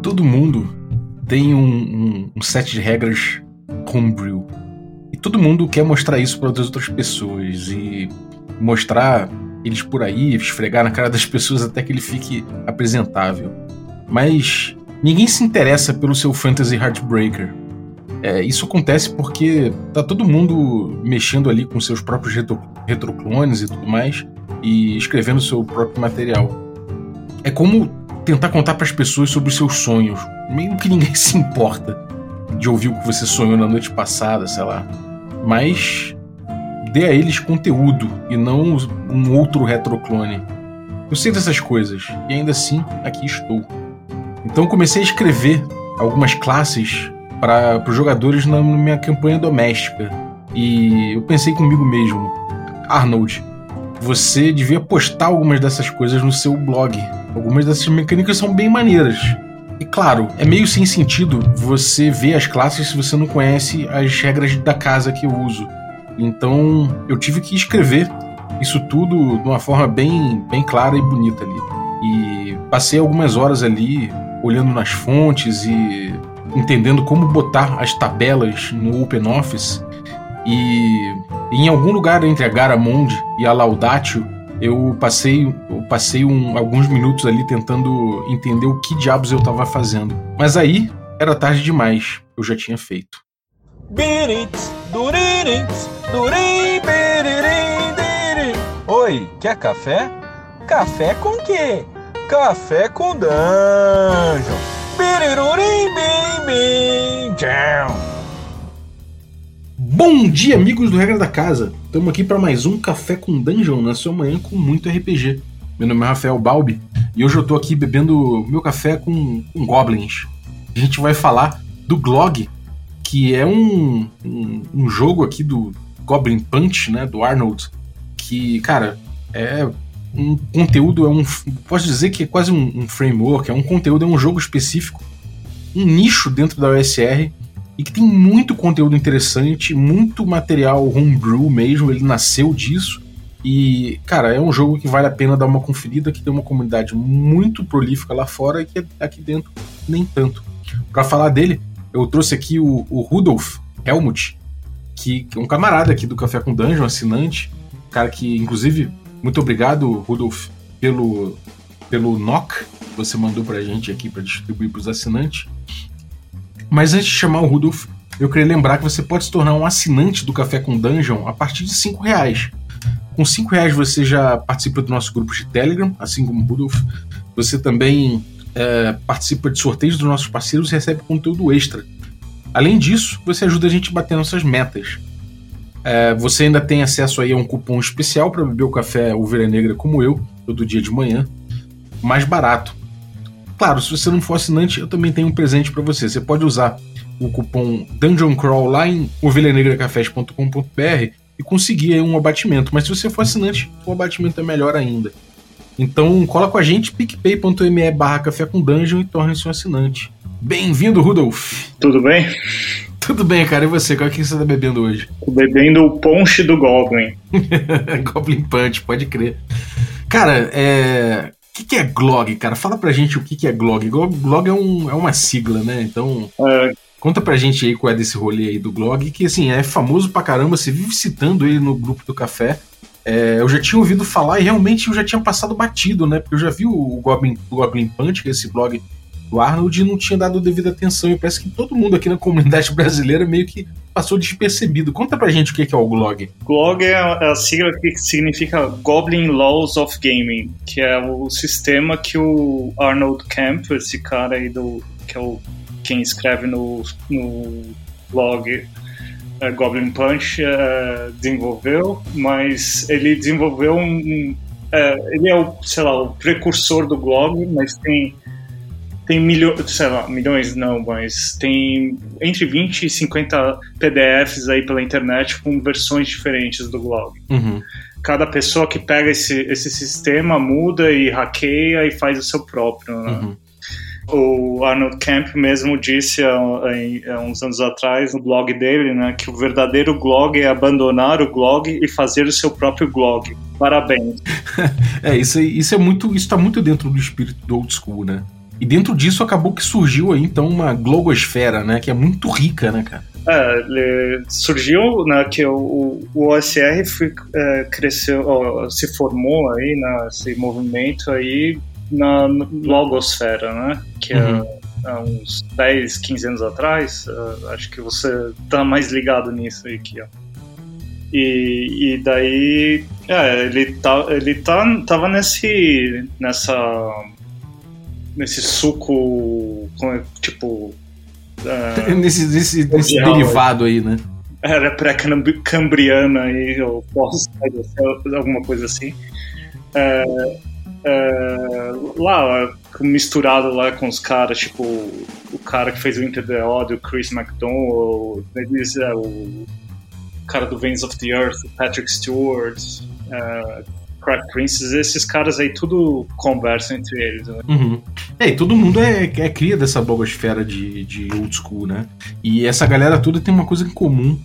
Todo mundo tem um, um, um set de regras homebrew. E todo mundo quer mostrar isso para as outras pessoas e mostrar eles por aí, esfregar na cara das pessoas até que ele fique apresentável. Mas ninguém se interessa pelo seu Fantasy Heartbreaker. É, isso acontece porque tá todo mundo mexendo ali com seus próprios retro, retroclones e tudo mais e escrevendo seu próprio material. É como tentar contar para as pessoas sobre os seus sonhos, meio que ninguém se importa de ouvir o que você sonhou na noite passada, sei lá. Mas dê a eles conteúdo e não um outro retroclone. Eu sei dessas coisas e ainda assim aqui estou. Então comecei a escrever algumas classes para os jogadores na minha campanha doméstica. E eu pensei comigo mesmo, Arnold, você devia postar algumas dessas coisas no seu blog. Algumas dessas mecânicas são bem maneiras. E claro, é meio sem sentido você ver as classes se você não conhece as regras da casa que eu uso. Então eu tive que escrever isso tudo de uma forma bem, bem clara e bonita ali. E passei algumas horas ali olhando nas fontes e entendendo como botar as tabelas no OpenOffice e em algum lugar entre a Garamond e a Laudatio eu passei, eu passei um, alguns minutos ali tentando entender o que diabos eu estava fazendo. Mas aí era tarde demais, eu já tinha feito. Oi, quer café? Café com quê? Café com dungeon. Bom dia, amigos do Regra da Casa! Estamos aqui para mais um Café com Dungeon na sua manhã com muito RPG. Meu nome é Rafael Balbi e hoje eu estou aqui bebendo meu café com, com goblins. A gente vai falar do Glog, que é um, um, um, jogo aqui do Goblin Punch, né, do Arnold, que, cara, é um conteúdo, é um, posso dizer que é quase um, um framework, é um conteúdo, é um jogo específico, um nicho dentro da OSR e que tem muito conteúdo interessante, muito material homebrew mesmo, ele nasceu disso. E, cara, é um jogo que vale a pena dar uma conferida, que tem uma comunidade muito prolífica lá fora e que aqui dentro nem tanto. Para falar dele, eu trouxe aqui o, o Rudolf Helmut, que, é um camarada aqui do Café com Dungeon, assinante, cara que, inclusive, muito obrigado, Rudolf, pelo, pelo NOC que você mandou pra gente aqui para distribuir pros assinantes. Mas antes de chamar o Rudolf, eu queria lembrar que você pode se tornar um assinante do Café com Dungeon a partir de 5 reais. Com 5 reais você já participa do nosso grupo de Telegram, assim como o Rudolf. Você também é, participa de sorteios dos nossos parceiros e recebe conteúdo extra. Além disso, você ajuda a gente a bater nossas metas. É, você ainda tem acesso aí a um cupom especial para beber o café Ovelha Negra como eu, todo dia de manhã, mais barato. Claro, se você não for assinante, eu também tenho um presente para você. Você pode usar o cupom Dungeon Crawl lá em ovelhanegracafés.com.br e conseguir um abatimento. Mas se você for assinante, o abatimento é melhor ainda. Então cola com a gente, picpay.me barra café com dungeon e torne-se um assinante. Bem-vindo, Rudolf! Tudo bem? Tudo bem, cara. E você? Qual é que você tá bebendo hoje? Tô bebendo o ponche do Goblin. Goblin Punch, pode crer. Cara, é que, que é GLOG, cara? Fala pra gente o que, que é GLOG. GLOG é, um, é uma sigla, né? Então. É. Conta pra gente aí qual é desse rolê aí do GLOG, que assim, é famoso pra caramba, você vive citando ele no grupo do café. É, eu já tinha ouvido falar e realmente eu já tinha passado batido, né? Porque eu já vi o Goblin, o Goblin Punch, que é esse blog do Arnold, não tinha dado devida atenção. E parece que todo mundo aqui na comunidade brasileira meio que passou despercebido. Conta pra gente o que é o GLOG. GLOG é a sigla que significa Goblin Laws of Gaming, que é o sistema que o Arnold Camp, esse cara aí do que é o quem escreve no, no blog é, Goblin Punch é, desenvolveu, mas ele desenvolveu um, um é, ele é o, sei lá, o precursor do GLOG, mas tem tem milhões, sei lá, milhões não, mas tem entre 20 e 50 PDFs aí pela internet com versões diferentes do blog. Uhum. Cada pessoa que pega esse, esse sistema muda e hackeia e faz o seu próprio. Né? Uhum. O Arnold Camp mesmo disse há, há, uns anos atrás no blog dele, né, que o verdadeiro blog é abandonar o blog e fazer o seu próprio blog. Parabéns. é, isso, isso é muito. Isso tá muito dentro do espírito do old school, né? E dentro disso acabou que surgiu aí então uma glogosfera, né? Que é muito rica, né, cara? É, surgiu né, que o, o OSR foi, é, cresceu, ó, se formou aí nesse movimento aí na logosfera, né? Que é, uhum. é, há uns 10, 15 anos atrás. Uh, acho que você tá mais ligado nisso aí que ó. E, e daí, é, ele, tá, ele tá, tava nesse, nessa, nesse suco, tipo... Uh, nesse nesse, nesse derivado aí, né? Era pré-cambriana aí, ou alguma coisa assim. É, é, lá, misturado lá com os caras, tipo, o cara que fez o Inter the Odd, o Chris McDonald, eles, é, o cara do Veins of the Earth, Patrick Stewart, uh, Crack Princess, esses caras aí tudo conversam entre eles. Né? Uhum. É, e todo mundo é, é cria dessa blogosfera de, de old school, né? E essa galera toda tem uma coisa em comum,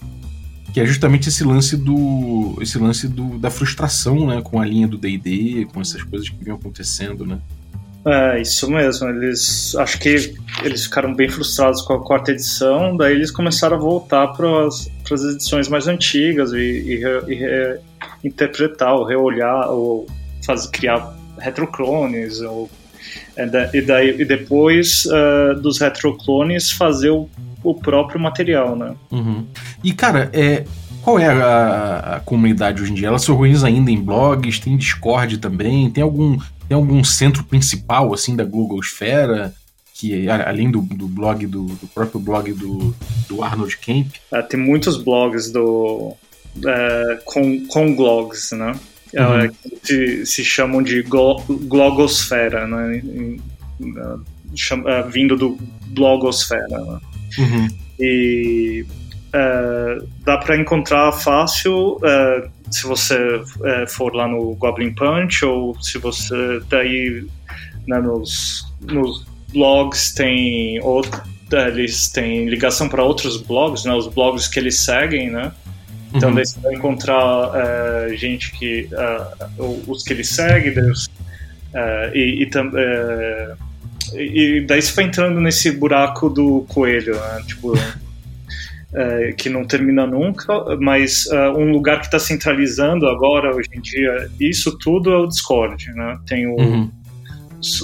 que é justamente esse lance do esse lance do, da frustração, né, com a linha do D&D, com essas coisas que vinham acontecendo, né? É, isso mesmo. Eles acho que eles ficaram bem frustrados com a quarta edição, daí eles começaram a voltar para as edições mais antigas e, e, e interpretar, ou reolhar, ou fazer, criar retroclones, ou, e, daí, e depois uh, dos retroclones fazer o, o próprio material, né? Uhum. E cara, é, qual é a, a, comunidade hoje em dia? Ela se organiza ainda em blogs? Tem Discord também? Tem algum tem algum centro principal, assim, da Googlesfera? Que, além do, do blog, do, do, próprio blog do, do Arnold Kemp? É, tem muitos blogs do, é, com, com blogs, né? É, uhum. que se, chamam de glogosfera, né? Chama, é, vindo do blogosfera. Né? Uhum. E dá para encontrar fácil se você uh, for lá no Goblin Punch ou se você daí né, nos, nos blogs tem outro, eles têm ligação para outros blogs, né, os blogs que eles seguem, né? Então uhum. daí você vai encontrar gente que os que eles seguem, Deus, e, e, e daí você vai entrando nesse buraco do coelho, né? Tipo, é, que não termina nunca, mas uh, um lugar que está centralizando agora, hoje em dia, isso tudo é o Discord, né? Tem o, uhum.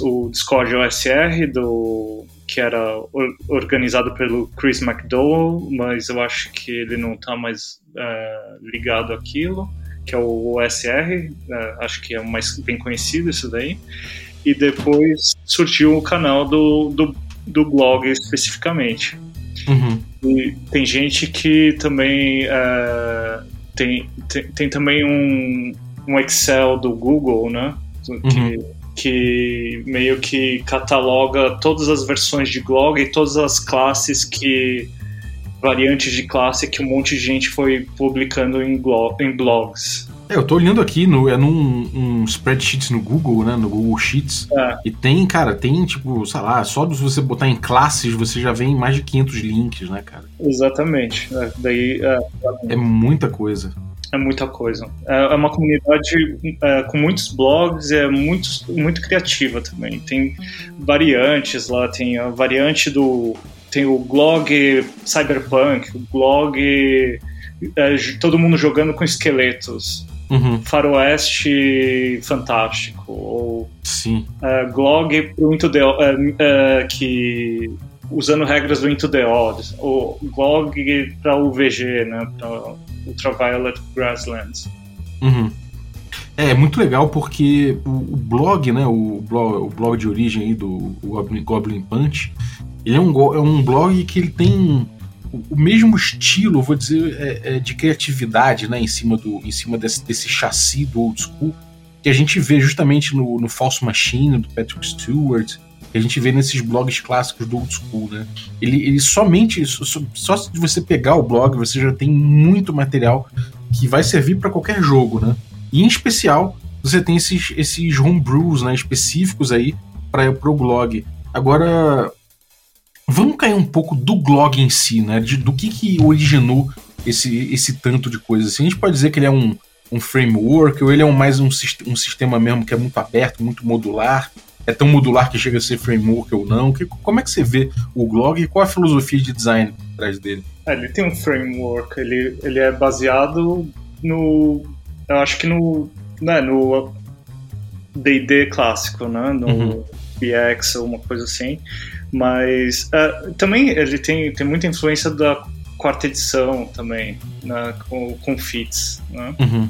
o Discord OSR, do, que era organizado pelo Chris McDowell, mas eu acho que ele não está mais uh, ligado àquilo, que é o OSR, uh, acho que é o mais bem conhecido isso daí. E depois surgiu o canal do, do, do blog especificamente. Uhum. E tem gente que também uh, tem, tem, tem, também um, um Excel do Google, né? Que, uhum. que meio que cataloga todas as versões de blog e todas as classes que variantes de classe que um monte de gente foi publicando em, blog, em blogs. É, eu tô olhando aqui, no, é num um spreadsheet no Google, né? No Google Sheets. É. E tem, cara, tem tipo, sei lá, só se você botar em classes, você já vem mais de 500 links, né, cara? Exatamente. É, daí, é, é muita coisa. É muita coisa. É, é uma comunidade é, com muitos blogs, é muito, muito criativa também. Tem variantes lá, tem a variante do. Tem o blog Cyberpunk, o blog. É, todo mundo jogando com esqueletos uhum. faroeste fantástico, ou Sim. Uh, Glog pro Into the, uh, uh, que usando regras do Into the Odd, ou Glog para UVG, né, para Ultraviolet Grasslands. Uhum. É, é muito legal porque o, o, blog, né, o blog, o blog de origem aí do Goblin, Goblin Punch, ele é um, é um blog que ele tem o mesmo estilo, vou dizer, é, é de criatividade, né, em cima, do, em cima desse, desse chassi do old school, que a gente vê justamente no, no False Machine, do Patrick Stewart, que a gente vê nesses blogs clássicos do old school, né? Ele, ele somente, só, só de você pegar o blog, você já tem muito material que vai servir para qualquer jogo, né? E em especial, você tem esses, esses homebrews né, específicos aí para o blog. Agora, Vamos cair um pouco do blog em si, né? De, do que, que originou esse, esse tanto de coisas. Assim, a gente pode dizer que ele é um, um framework, ou ele é um, mais um, um sistema mesmo que é muito aberto, muito modular? É tão modular que chega a ser framework ou não? Que, como é que você vê o Glog e qual a filosofia de design atrás dele? É, ele tem um framework, ele, ele é baseado no. Eu acho que no. Né, no DD clássico, né? No uhum. BX ou uma coisa assim. Mas uh, também ele tem, tem muita influência da quarta edição também, né, com, com fits. Né? Uhum.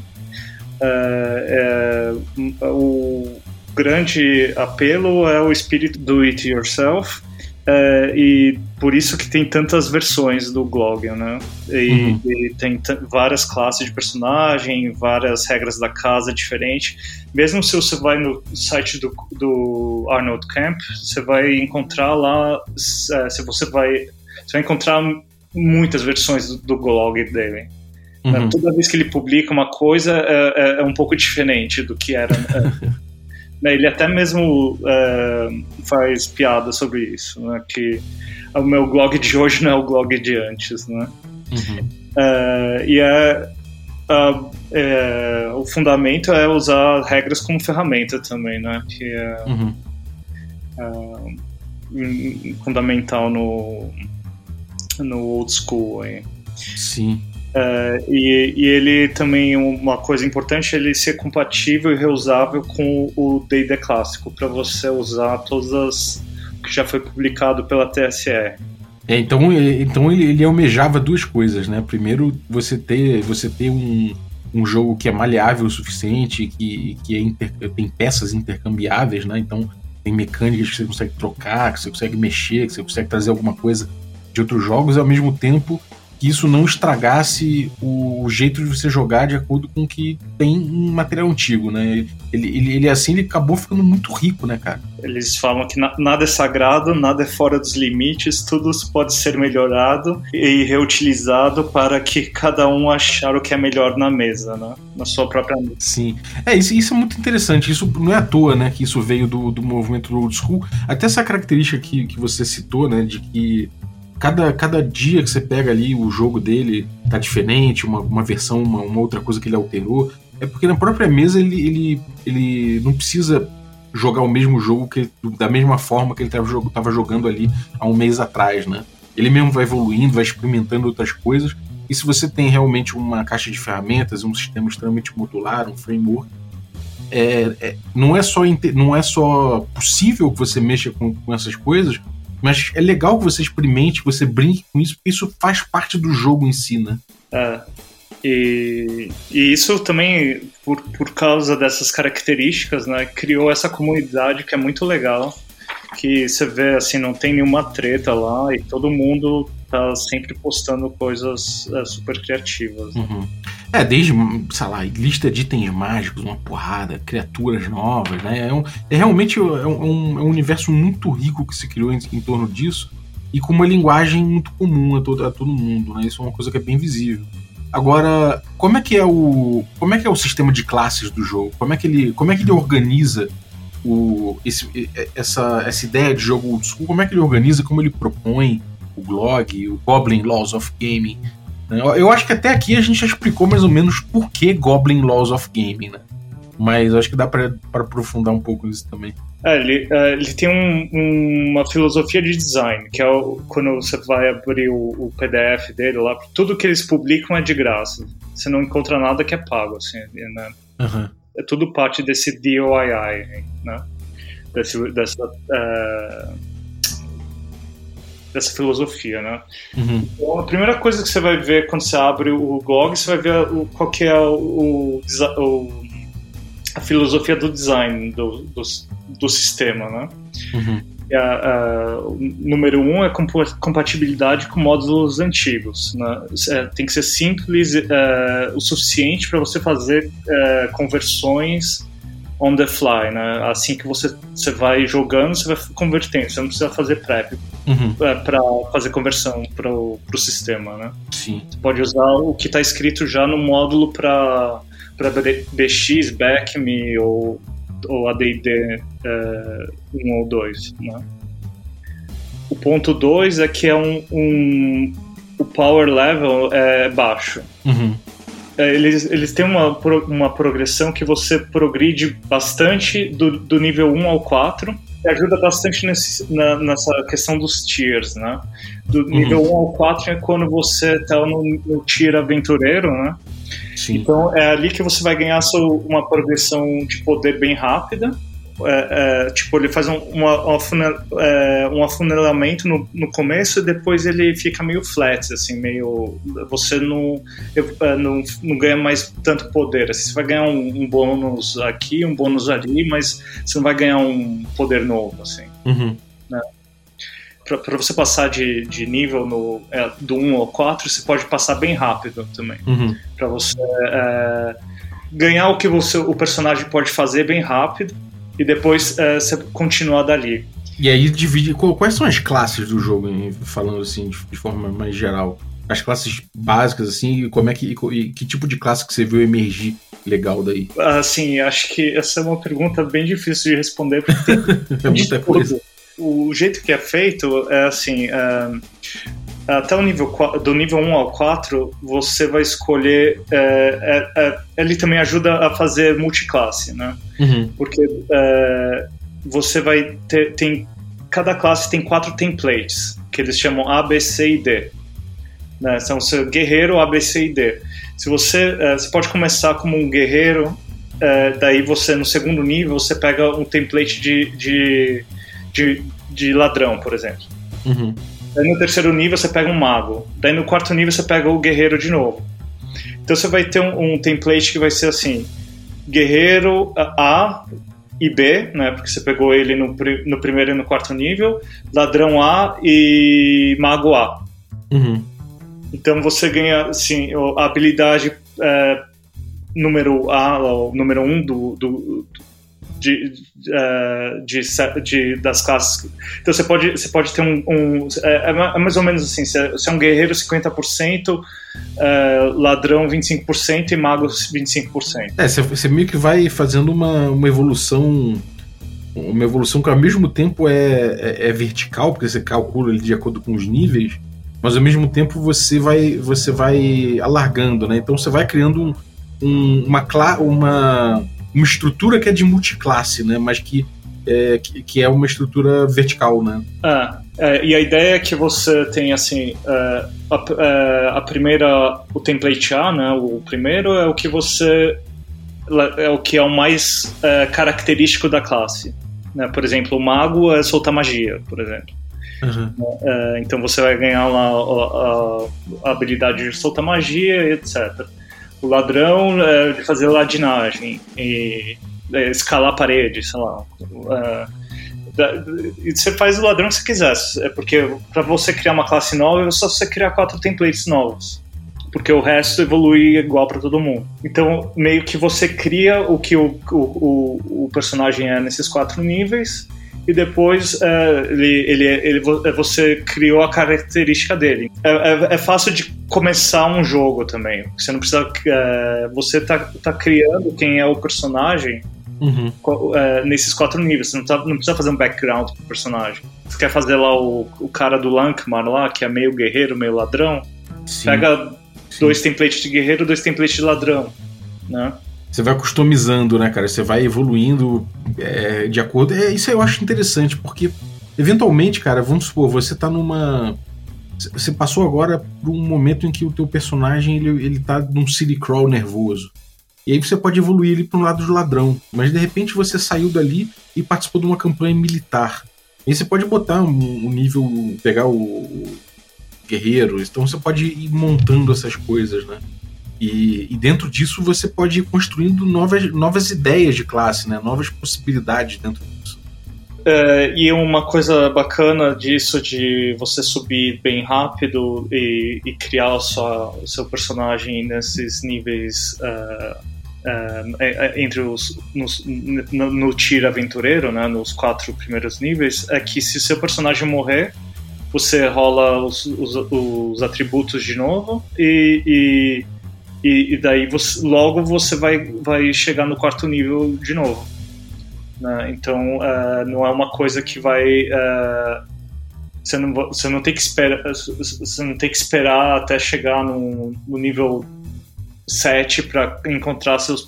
É, é, o grande apelo é o espírito do it yourself é, e por isso que tem tantas versões do Glogion, né? E, uhum. e tem várias classes de personagem, várias regras da casa diferentes. Mesmo se você vai no site do, do Arnold Camp, você vai encontrar lá, é, se você vai, você vai encontrar muitas versões do, do blog dele. Né? Uhum. Toda vez que ele publica uma coisa é, é, é um pouco diferente do que era. Né? ele até mesmo é, faz piada sobre isso, né? que o meu blog de hoje não é o blog de antes, né? Uhum. É, e é, é, o fundamento é usar regras como ferramenta também, né? Que é, uhum. é fundamental no no old school aí. Sim. Uh, e, e, ele também, uma coisa importante, ele ser compatível e reusável com o D&D clássico, para você usar todas as que já foi publicado pela TSE. É, então, então ele, ele almejava duas coisas, né? Primeiro, você ter, você ter um, um jogo que é maleável o suficiente, que, que é inter, tem peças intercambiáveis, né? Então tem mecânicas que você consegue trocar, que você consegue mexer, que você consegue trazer alguma coisa de outros jogos, e ao mesmo tempo que isso não estragasse o jeito de você jogar de acordo com o que tem em material antigo, né? Ele, ele, ele assim ele acabou ficando muito rico, né, cara? Eles falam que na, nada é sagrado, nada é fora dos limites, tudo pode ser melhorado e reutilizado para que cada um achar o que é melhor na mesa, né? Na sua própria mesa. Sim. É, isso, isso é muito interessante. Isso não é à toa, né, que isso veio do, do movimento do old school. Até essa característica que, que você citou, né, de que cada, cada dia que você pega ali o jogo dele tá diferente, uma, uma versão, uma, uma outra coisa que ele alterou. É porque na própria mesa ele, ele, ele não precisa jogar o mesmo jogo que da mesma forma que ele estava jogando ali há um mês atrás, né? Ele mesmo vai evoluindo, vai experimentando outras coisas. E se você tem realmente uma caixa de ferramentas, um sistema extremamente modular, um framework, é, é, não, é só, não é só possível que você mexa com, com essas coisas, mas é legal que você experimente, que você brinque com isso, porque isso faz parte do jogo em si, né? É. E, e isso também, por, por causa dessas características, né, criou essa comunidade que é muito legal. Que você vê, assim, não tem nenhuma treta lá e todo mundo tá sempre postando coisas é, super criativas. Né? Uhum. É, desde, sei lá, lista de itens mágicos, uma porrada, criaturas novas, né? É, um, é realmente é um, é um, universo muito rico que se criou em, em, torno disso e com uma linguagem muito comum a todo, a todo mundo, né? Isso é uma coisa que é bem visível. Agora, como é que é o como é que é o sistema de classes do jogo? Como é que ele como é que ele organiza o, esse, essa, essa ideia de jogo old school? Como é que ele organiza? Como ele propõe o blog, o Goblin Laws of Gaming? Né? Eu acho que até aqui a gente já explicou mais ou menos por que Goblin Laws of Gaming, né? Mas acho que dá para aprofundar um pouco isso também. É, ele, uh, ele tem um, uma filosofia de design, que é o, quando você vai abrir o, o, PDF dele lá, tudo que eles publicam é de graça. Você não encontra nada que é pago, assim, né? Uhum. É tudo parte desse DOII, né? Desse, dessa, uh, dessa filosofia, né? Uhum. Então, a primeira coisa que você vai ver quando você abre o blog, você vai ver o, qual que é o, o, a filosofia do design do, do, do sistema, né? Uhum. A, a, número um é compatibilidade com módulos antigos. Né? É, tem que ser simples é, o suficiente para você fazer é, conversões on the fly, né? Assim que você, você vai jogando, você vai convertendo, você não precisa fazer prep uhum. é, para fazer conversão para o sistema, né? Sim. Você pode usar o que está escrito já no módulo para para BX, BackMe ou, ou AD&D é, 1 ou 2, né? O ponto 2 é que é um, um, o power level é baixo. Uhum. É, eles, eles têm uma, uma progressão que você progride bastante do, do nível 1 ao 4 e ajuda bastante nesse, na, nessa questão dos tiers, né? Do uhum. nível 1 ao 4 é quando você está no, no tier aventureiro, né? Sim. Então é ali que você vai ganhar uma progressão de poder bem rápida é, é, tipo, ele faz um, uma, uma funel, é, um afunilamento no, no começo e depois ele fica meio flat, assim, meio. Você não, é, não, não ganha mais tanto poder. Assim, você vai ganhar um, um, bônus aqui, um bônus ali, mas você não vai ganhar um poder novo, assim. Uhum. Né? Para você passar de, de nível no, é, do 1 ao 4, você pode passar bem rápido também. Uhum. Para você é, ganhar o que você, o personagem pode fazer bem rápido e depois uh, você continua dali. E aí divide. Quais são as classes do jogo, falando assim, de, de forma mais geral? As classes básicas, assim, e como é que. E, que tipo de classe que você viu emergir legal daí? Assim, acho que essa é uma pergunta bem difícil de responder, porque tem é muita coisa. O jeito que é feito é assim. Uh, até o nível do nível 1 ao 4, você vai escolher. É, é, é, ele também ajuda a fazer multiclasse, né? Uhum. Porque é, você vai ter. Tem, cada classe tem quatro templates, que eles chamam A, B, C e D. Né? São seu guerreiro, A, B, C e D. Se você, é, você pode começar como um guerreiro, daí você, no segundo nível, você pega um template de, de, de, de ladrão, por exemplo. Uhum. Daí no terceiro nível você pega um mago. Daí no quarto nível você pega o guerreiro de novo. Então você vai ter um, um template que vai ser assim: guerreiro A e B, né? Porque você pegou ele no, no primeiro e no quarto nível, ladrão A e mago A. Uhum. Então você ganha assim, a habilidade é, número A, o número 1 um do, do, de, uh, de, de, das classes. Então você pode, você pode ter um. um é, é, mais ou menos assim: você é um guerreiro 50%, uh, ladrão 25% e mago 25%. É, você, você meio que vai fazendo uma, uma evolução. Uma evolução que ao mesmo tempo é, é, é vertical, porque você calcula ele de acordo com os níveis, mas ao mesmo tempo você vai, você vai alargando, né? Então você vai criando um, uma, uma, uma estrutura que é de multiclasse, né? Mas que é, que, que, é uma estrutura vertical, né? Ah, é, e a ideia é que você tem assim é, a, é, a, primeira, o template A, né? O primeiro é o que você é o que é o mais é, característico da classe. Né? Por exemplo, o mago é soltar magia, por exemplo. Uhum. então você vai ganhar lá a, a, a habilidade de soltar magia, etc o ladrão é, de fazer ladinagem e é, escalar paredes, sei lá. É, e você faz o ladrão que você quiser, é porque para você criar uma classe nova é só você criar quatro templates novos. Porque o resto evolui igual para todo mundo. Então, meio que você cria o que o, o, o personagem é nesses quatro níveis, e depois é, ele, ele, ele, é, você criou a característica dele. É, é, é, fácil de começar um jogo também. Você não precisa. É, você tá, tá criando quem é o personagem uhum. É, nesses quatro níveis. Você não, tá, não precisa fazer um background pro personagem. Você quer fazer lá o, o cara do Lankmar lá, que é meio guerreiro, meio ladrão. Sim. Pega Sim. dois templates de guerreiro, dois templates de ladrão. Né? Você vai customizando, né, cara? Você vai evoluindo é, de acordo. É, isso eu acho interessante, porque eventualmente, cara, vamos supor, você tá numa. Você passou agora por um momento em que o teu personagem ele, ele tá num city crawl nervoso. E aí você pode evoluir ele para um lado do ladrão. Mas de repente você saiu dali e participou de uma campanha militar. E você pode botar um, um nível, pegar o, o guerreiro. Então você pode ir montando essas coisas, né? E, e, dentro disso você pode ir construindo novas, novas ideias de classe, né? novas possibilidades dentro disso. É, e uma coisa bacana disso de você subir bem rápido e, e criar o seu personagem nesses níveis uh, uh, entre os nos, no, no tier aventureiro, né, nos quatro primeiros níveis, é que se seu personagem morrer, você rola os, os, os atributos de novo e, e e, e daí você, logo você vai, vai chegar no quarto nível de novo. Né? Então uh, não é uma coisa que vai. Uh, você, não, você não tem que esperar você não tem que esperar até chegar no, no nível sete para encontrar seus,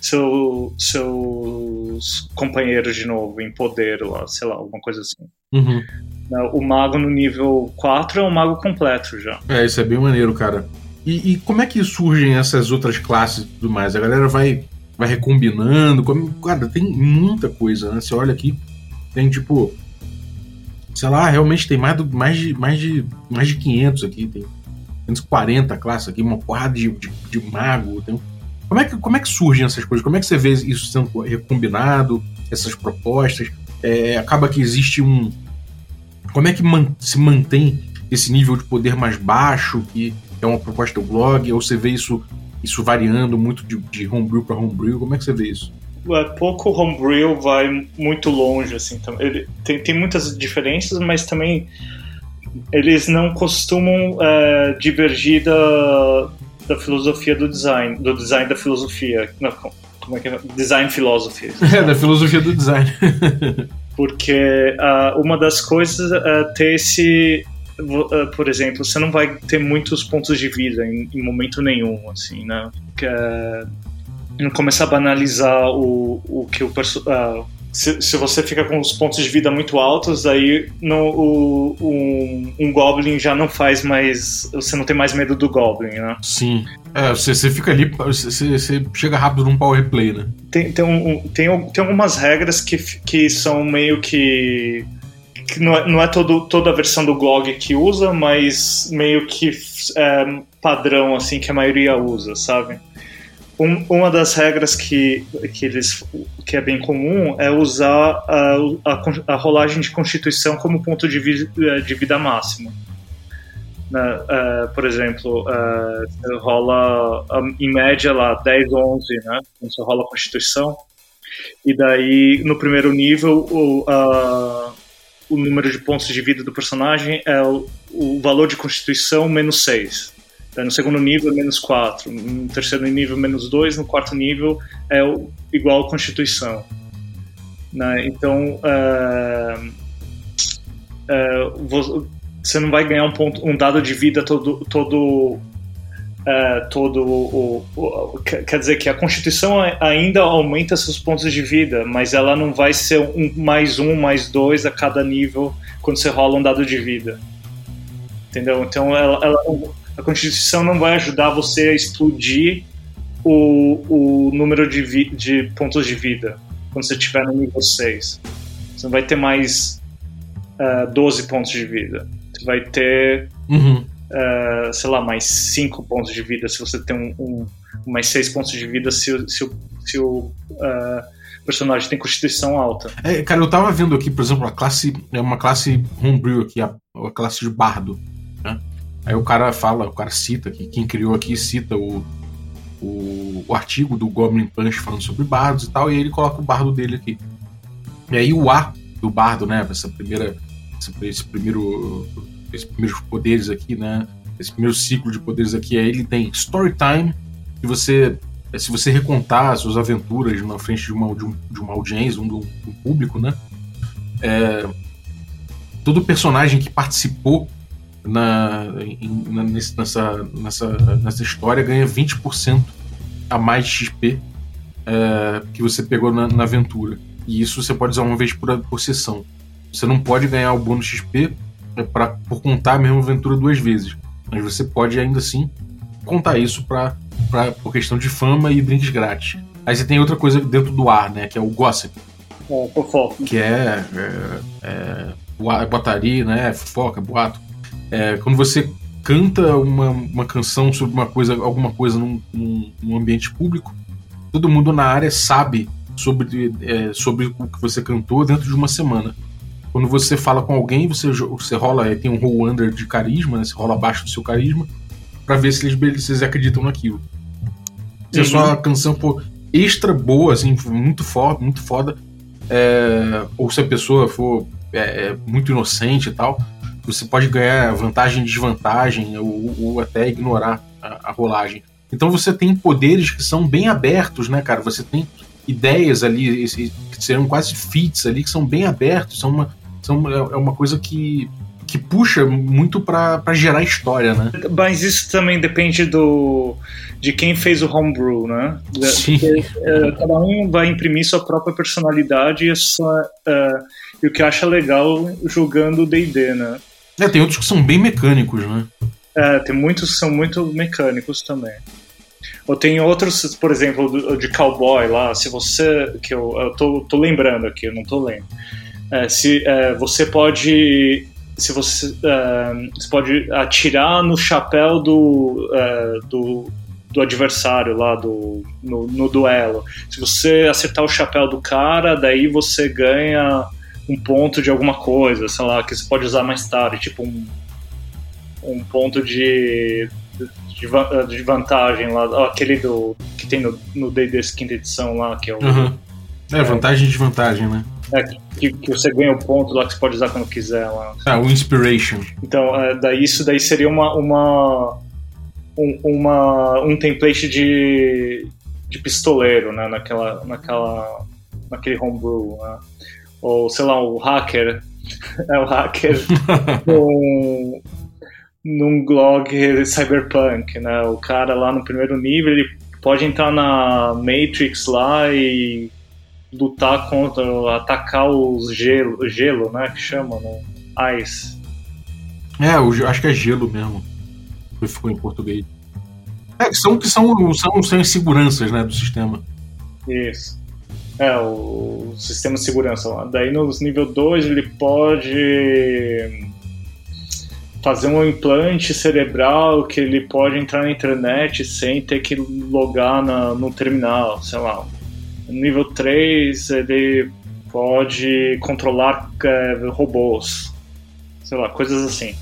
seu, seus companheiros de novo em poder, lá, sei lá, alguma coisa assim. Uhum. O mago no nível 4 é um mago completo já. É, isso é bem maneiro, cara. E, e como é que surgem essas outras classes e tudo mais? A galera vai, vai recombinando? Como, cara, tem muita coisa, né? Você olha aqui, tem tipo. Sei lá, realmente tem mais, do, mais, de, mais, de, mais de 500 aqui. Tem 540 classes aqui, uma porrada de, de, de mago. Tem, como, é que, como é que surgem essas coisas? Como é que você vê isso sendo recombinado? Essas propostas? É, acaba que existe um. Como é que man, se mantém esse nível de poder mais baixo? Que é uma proposta do blog, ou você vê isso, isso variando muito de, de homebrew para homebrew? Como é que você vê isso? É, pouco homebrew vai muito longe, assim. Ele tem, tem muitas diferenças, mas também eles não costumam é, divergir da, da filosofia do design, do design da filosofia. Não, como é que é? Design philosophy. É, da filosofia do design. Porque uh, uma das coisas é ter esse por exemplo, você não vai ter muitos pontos de vida em, em momento nenhum, assim, né? Que é, não começar a banalizar o, o que o uh, se, se, você fica com os pontos de vida muito altos, aí no, o, um, um, Goblin já não faz mais. Você não tem mais medo do Goblin, né? Sim. É, você, você fica ali, você, você chega rápido num power play, né? Tem, tem, um, tem, tem algumas regras que, que são meio que que não é, não é todo, toda a versão do GOG que usa, mas meio que é, padrão, assim, que a maioria usa, sabe? Um, uma das regras que, que, eles, que é bem comum é usar a, a, a rolagem de constituição como ponto de, vi, de vida máximo. Né? Uh, por exemplo, uh, rola em média lá 10 ou 11, né? Você rola a constituição. E daí, no primeiro nível, o, uh, o número de pontos de vida do personagem é o, o valor de constituição menos 6. no segundo nível, menos 4. No terceiro nível, menos 2. No quarto nível, é o, igual a constituição. Né? Então, uh, uh, você não vai ganhar um, ponto, um dado de vida todo, todo é, todo o, o, Quer dizer que a Constituição ainda aumenta seus pontos de vida, mas ela não vai ser um mais um, mais dois a cada nível quando você rola um dado de vida. Entendeu? Então ela, ela, a Constituição não vai ajudar você a explodir o, o número de, vi, de pontos de vida quando você estiver no nível 6. Você não vai ter mais uh, é, 12 pontos de vida. Você vai ter. Uhum uh, sei lá, mais 5 pontos de vida, se você tem um, um mais 6 pontos de vida se, se, se o uh, personagem tem constituição alta. É, cara, eu tava vendo aqui, por exemplo, a classe. É uma classe homebrew aqui, a, a classe de bardo. Né? Aí o cara fala, o cara cita aqui, quem criou aqui cita o, o, o, artigo do Goblin Punch falando sobre bardos e tal, e ele coloca o bardo dele aqui. E aí o A do bardo, né? Essa primeira. Esse primeiro esses primeiros poderes aqui, né? Esse primeiro ciclo de poderes aqui, aí ele tem Storytime, que você, é, se você recontar as suas aventuras na frente de uma, de, um, de uma audiência, um, um público, né? É, todo personagem que participou na, em, na, nessa, nessa, nessa história ganha 20% a mais XP é, que você pegou na, na, aventura. E isso você pode usar uma vez por, por sessão. Você não pode ganhar o bônus XP é pra, por contar a mesma aventura duas vezes. Mas você pode ainda assim contar isso pra, pra, por questão de fama e drinks grátis. Aí você tem outra coisa dentro do ar, né? Que é o gossip. É, fofoca. Que é, é, é botaria, né? Fofoca, boato. É, quando você canta uma, uma canção sobre uma coisa, alguma coisa num, num, num ambiente público, todo mundo na área sabe sobre, é, sobre o que você cantou dentro de uma semana. Quando você fala com alguém, você, você rola, tem um roll under de carisma, né? Você rola abaixo do seu carisma, para ver se eles, se eles acreditam naquilo. Se uhum. a sua canção for extra boa, assim, muito foda, muito foda, é, ou se a pessoa for é, é, muito inocente e tal, você pode ganhar vantagem e desvantagem, ou, ou até ignorar a, a, rolagem. Então você tem poderes que são bem abertos, né, cara? Você tem ideias ali, que serão quase fits ali, que são bem abertos, são uma, são, é uma coisa que, que puxa muito para gerar história, né? Mas isso também depende do. de quem fez o homebrew, né? Sim. Porque, é, cada um vai imprimir sua própria personalidade e, sua, é, e o que acha legal jogando D&D, né? É, tem outros que são bem mecânicos, né? É, tem muitos que são muito mecânicos também. Ou tem outros, por exemplo, de cowboy lá, se você. que eu, eu tô, tô lembrando aqui, eu não tô lendo. É, se é, você pode. Se você, é, você pode atirar no chapéu do, é, do, do adversário lá do, no, no duelo. Se você acertar o chapéu do cara, daí você ganha um ponto de alguma coisa, sei lá, que você pode usar mais tarde, tipo um, um ponto de, de, va- de vantagem lá, aquele do que tem no no D&D quinta edição lá, que é o Uhum. É, vantagem e desvantagem, né? é, que, que você ganha o ponto lá que você pode usar quando quiser lá. Ah, o Inspiration. Então, é, daí isso daí seria uma uma um, uma, um template de, de pistoleiro, né, naquela naquela naquele homebrew, né? Ou sei lá, o hacker é o hacker num, num blog cyberpunk, né? O cara lá no primeiro nível, ele pode entrar na Matrix lá e lutar contra, atacar os gelo, gelo, né? Que chama, no Ice. É, o acho que é gelo mesmo. Que ficou em português. É, que são, que são, são, são inseguranças, né, do sistema. Isso. É, o sistema de segurança lá. Daí no nível 2 ele pode fazer um implante cerebral que ele pode entrar na internet sem ter que logar na, no terminal, sei lá. Nível 3 ele pode controlar é, robôs. Sei lá, coisas assim.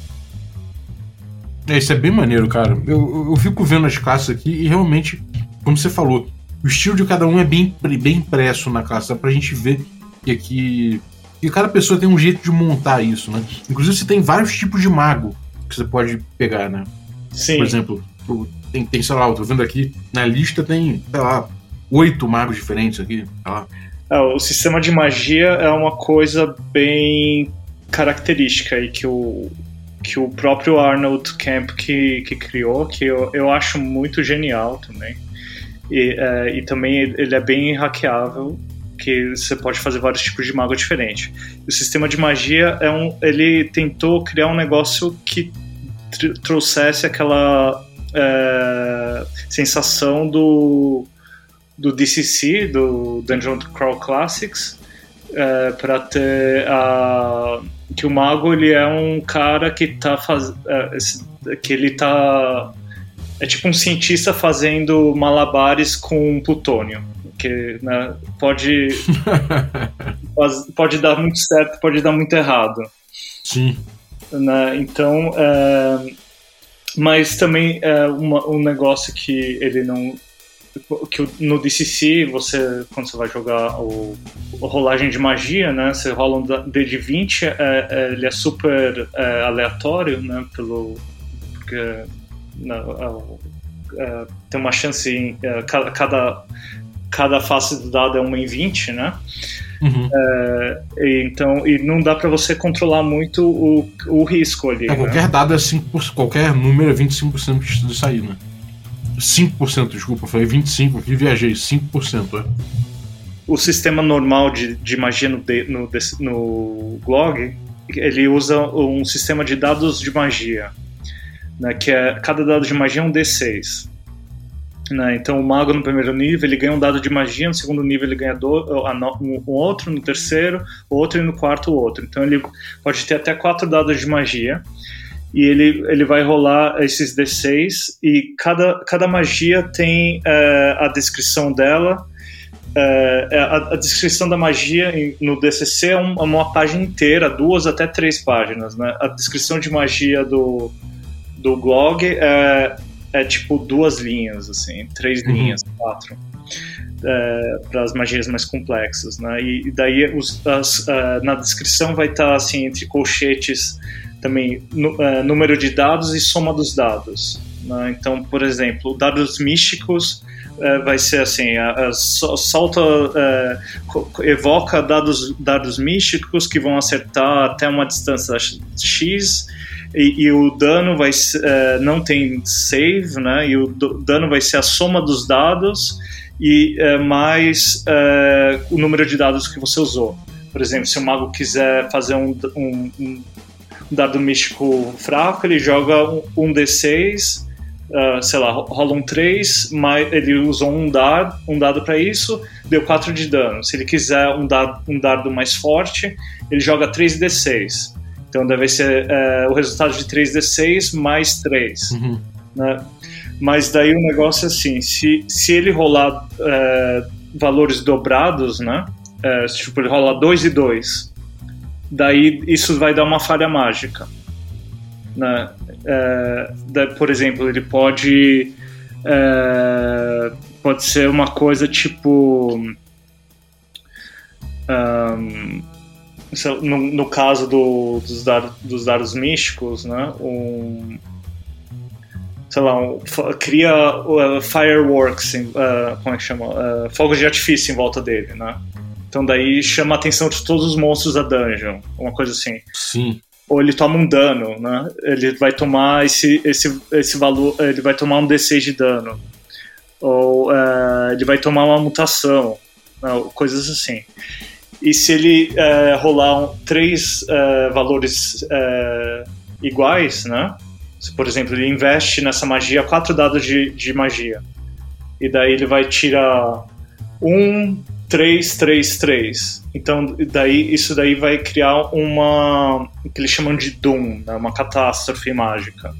É, isso é bem maneiro, cara. Eu, eu, eu fico vendo as classes aqui e realmente, como você falou, o estilo de cada um é bem, bem impresso na classe. Dá pra gente ver que aqui. Que cada pessoa tem um jeito de montar isso, né? Inclusive, você tem vários tipos de mago que você pode pegar, né? Sim. Por exemplo, tem, tem, sei lá, eu tô vendo aqui, na lista tem, sei lá, oito magos diferentes aqui. Sei lá. É, o sistema de magia é uma coisa bem característica e que o, que o próprio Arnold Camp que, que criou, que eu, eu acho muito genial também. E, é, e também ele é bem hackeável, que você pode fazer vários tipos de mago diferentes. O sistema de magia é um, ele tentou criar um negócio que tr- trouxesse aquela é, sensação do do DCC, do Dungeon Crawl Classics, é, para ter a que o mago ele é um cara que tá faz, é, que ele tá é tipo um cientista fazendo malabares com plutônio que né, pode pode dar muito certo pode dar muito errado Sim. né? Então, é, mas também é uma- um negócio que ele não que no DCC você quando você vai jogar o, o rolagem de magia, né? Você rola um da- D de 20, é, é, ele é super é, aleatório, né? Pelo porque né, é, tem uma chance em cada, cada face do dado é uma em 20, né? Uhum. E, então, e não dá pra você controlar muito o, o risco ali. É, né? qualquer dado é 5%, qualquer número é 25% de sair, né? 5%, desculpa, falei 25%, aqui viajei, 5%, é. O sistema normal de, de magia no, D- no, no GLOG, ele usa um sistema de dados de magia, né, que é cada dado de magia é um D6. Né, então o mago no primeiro nível ele ganha um dado de magia, no segundo nível ele ganha do, um, outro, no terceiro outro e no quarto outro. Então ele pode ter até quatro dados de magia e ele, ele vai rolar esses D6 e cada, cada magia tem eh, a descrição dela. Eh, a, a descrição da magia no DCC é é uma página inteira, duas até três páginas. Né? A descrição de magia do, do blog é, é tipo duas linhas, assim, três Uhum. linhas, quatro. para as magias mais complexas, né? E, e daí os, as, eh, na descrição vai estar assim entre colchetes também eh, número de dados e soma dos dados. né? Então, por exemplo, dados místicos eh, vai ser assim, a, a, so- solta, evoca dados, dados místicos que vão acertar até uma distância x, e, e o dano vai uh, não tem save, né? E o dano vai ser a soma dos dados e uh, mais uh, o número de dados que você usou. Por exemplo, se o mago quiser fazer um, um, um dado místico fraco, ele joga um, um D6 Uh, sei lá, rola um 3, mas ele usou um dado, um dado para isso, deu 4 de dano. Se ele quiser um dado, um dado mais forte, ele joga 3d6. Então deve ser uh, o resultado de 3d6 mais 3. Uhum. Né? Mas daí o negócio é assim: se, se ele rolar uh, valores dobrados, né? tipo, ele rola 2 e 2, daí isso vai dar uma falha mágica. Né? Da, por exemplo, ele pode pode ser uma coisa tipo um, no, no, caso do, dos, dados, dos dados místicos, né? Um, sei lá, um, cria uh, fireworks, uh, como é que chama? Uh, fogos de artifício em volta dele, né? Então daí chama a atenção de todos os monstros da dungeon, uma coisa assim. Sim ou ele toma um dano, né? Ele vai tomar esse, esse, esse valor, ele vai tomar um D6 de dano, ou uh, ele vai tomar uma mutação, né? coisas assim. E se ele uh, rolar um, três uh, valores iguais, né? Se, por exemplo, ele investe nessa magia quatro dados de, de magia, e daí ele vai tirar um 333. Então, daí, isso daí vai criar uma. que eles chamam de Doom, né? uma catástrofe mágica.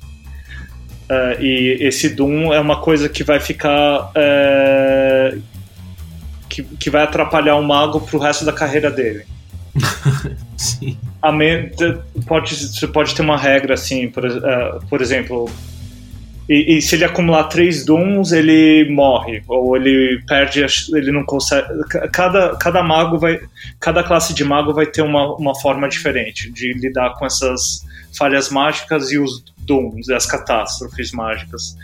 Uh, e esse Doom é uma coisa que vai ficar. Uh, que, que vai atrapalhar o mago pro resto da carreira dele. Sim. Me, pode, você pode ter uma regra assim, por, uh, por exemplo, e, e, se ele acumular três Dooms, ele morre. Ou ele perde, ele não consegue. Cada, cada mago vai. Cada classe de mago vai ter uma, uma forma diferente de lidar com essas falhas mágicas e os Dooms, as catástrofes mágicas.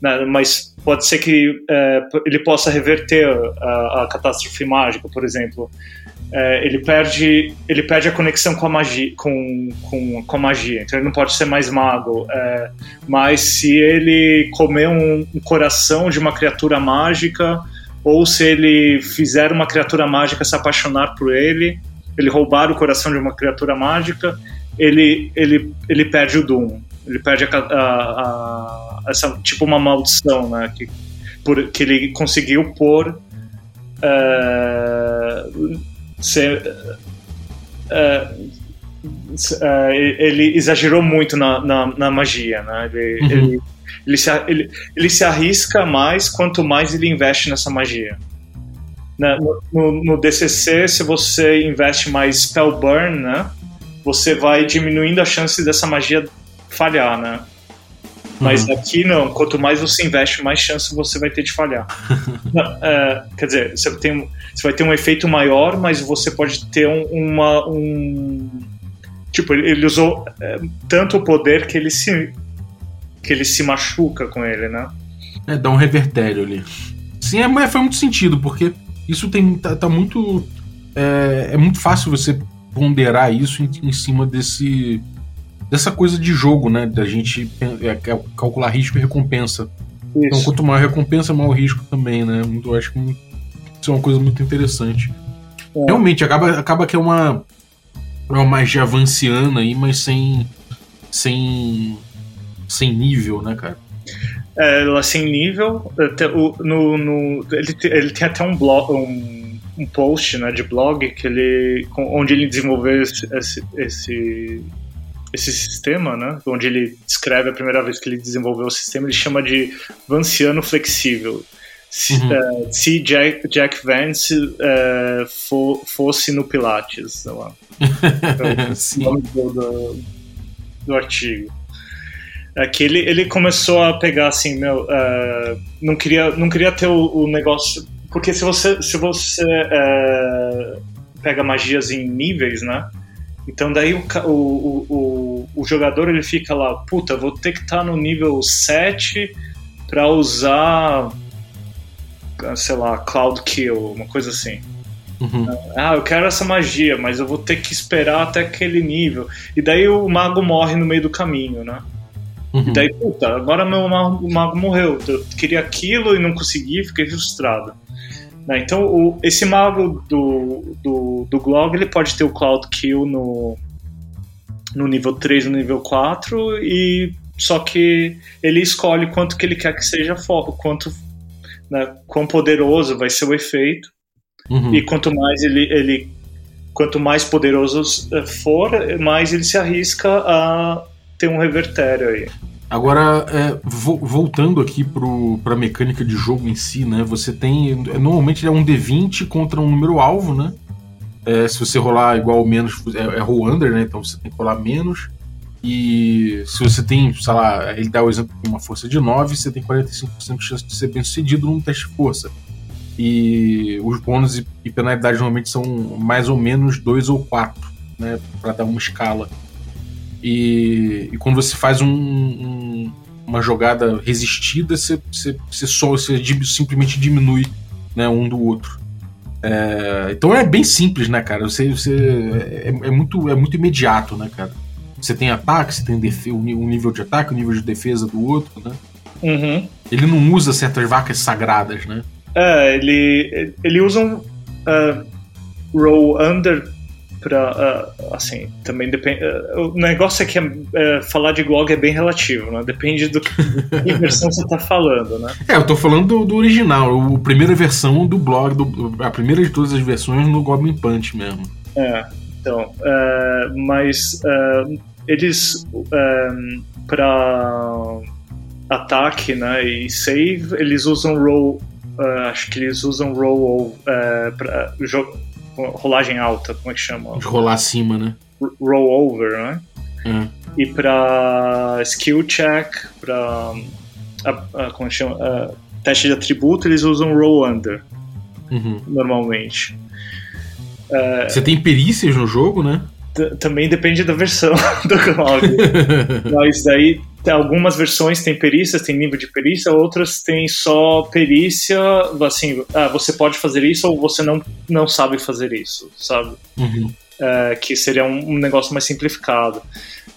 Né? Mas pode ser que é, ele possa reverter a, a catástrofe mágica, por exemplo. É, ele perde ele perde a conexão com a magia com, com, com magia. Então ele não pode ser mais mago. É, mas se ele comer um, um, coração de uma criatura mágica ou se ele fizer uma criatura mágica se apaixonar por ele ele roubar o coração de uma criatura mágica ele ele ele perde o Doom ele perde a, a, a essa tipo uma maldição né que por, que ele conseguiu pôr é, ser, uh, uh, ele exagerou muito na, na, na magia, né? Ele, uhum. ele, ele, se, ele, ele se arrisca mais quanto mais ele investe nessa magia. Né? No, no, no, DCC, se você investe mais spell burn, né? Você vai diminuindo a chance dessa magia falhar, né? Mas uhum. aqui não, quanto mais você investe, mais chance você vai ter de falhar. é, quer dizer, você, tem, você vai ter um efeito maior, mas você pode ter um, uma. Um, tipo, ele usou é, tanto o poder que ele se. que ele se machuca com ele, né? É, dá um revertério ali. Sim, é, mas foi muito sentido, porque isso tem, tá, tá muito. É, é, muito fácil você ponderar isso em, em cima desse dessa coisa de jogo, né? Da gente é, é, calcular risco e recompensa. Então, isso. Então, quanto maior a recompensa, maior o risco também, né? Eu acho que isso é uma coisa muito interessante. É. Realmente, acaba, acaba que é uma, é uma magia avanciana aí, mas sem, sem, sem nível, né, cara? É, ela sem nível. No, no, ele, ele tem até um blog, um, um post né, de blog que ele, onde ele desenvolveu esse, esse, esse esse sistema, né, onde ele descreve a primeira vez que ele desenvolveu o sistema, ele chama de Vanciano flexível. Se, uhum. uh, se Jack, Jack Vance uh, for, fosse no Pilates, sei lá. Então, o do, do, do, artigo. É que ele, ele começou a pegar assim, meu, uh, não, queria, não queria ter o, o, negócio. Porque se você, se você pega magias em níveis, né? Então daí o, o, o, o, jogador ele fica lá, puta, vou ter que estar tá no nível 7 para usar, sei lá, Cloud Kill, uma coisa assim. Uhum. Ah, eu quero essa magia, mas eu vou ter que esperar até aquele nível. E daí o mago morre no meio do caminho, né? Uhum. E daí, puta, agora meu mago, o mago morreu. Eu queria aquilo e não consegui, fiquei frustrado. Né? Então, o- esse mago do, do, do Glog, ele pode ter o Cloud Kill no, no nível 3 no nível 4, e só que ele escolhe quanto que ele quer que seja foco, quanto né, quão poderoso vai ser o efeito. Uhum. E quanto mais ele, ele quanto mais poderoso eh, for, mais ele se arrisca a ter um revertério aí. Agora, é, vo- voltando aqui pro, pra mecânica de jogo em si, né? Você tem. é, Normalmente é um D20 contra um número alvo, né? É, se você rolar igual ou menos, é, é roll under, né? Então você tem que rolar menos. E se você tem, sei lá, ele dá o exemplo de uma força de 9, você tem 45% de chance de ser bem sucedido num teste de força. E os bônus e, e penalidades normalmente são mais ou menos 2 ou 4, né? Pra dar uma escala. E, e quando você faz um- um- uma jogada resistida, você, você, você só você simplesmente diminui né, um do outro. É, então é bem simples, né, cara? Você, você é, é muito, é muito imediato, né, cara? Você tem ataque, você tem defe- um um nível de ataque, um nível de defesa do outro, né? Uhum. Ele não usa certas vacas sagradas, né? É, ele, ele usa um uh, roll under pra. uh, assim, também depende. uh, o negócio é que uh, falar de Glog é bem relativo, né? Depende do que, versão você tá falando, né? É, eu tô falando do, do original, o- a primeira versão do blog, do- a primeira de todas as versões no Goblin Punch mesmo. É, então. uh, mas eles. Pra ataque né, e save, eles usam roll. acho que eles usam roll. Uh, pra, jo- rolagem alta, como é que chama? De rolar acima, né? roll over, né? É. E para skill check, para como chama, Ah, teste de atributo, eles usam roll under Uhum. normalmente. Você tem perícias no jogo, né? Também depende da versão do Glog. Mas daí algumas versões têm perícias, tem nível de perícia, outras têm só perícia, assim, ah, você pode fazer isso ou você não, não sabe fazer isso, sabe? Uhum. É, que seria um, um negócio mais simplificado.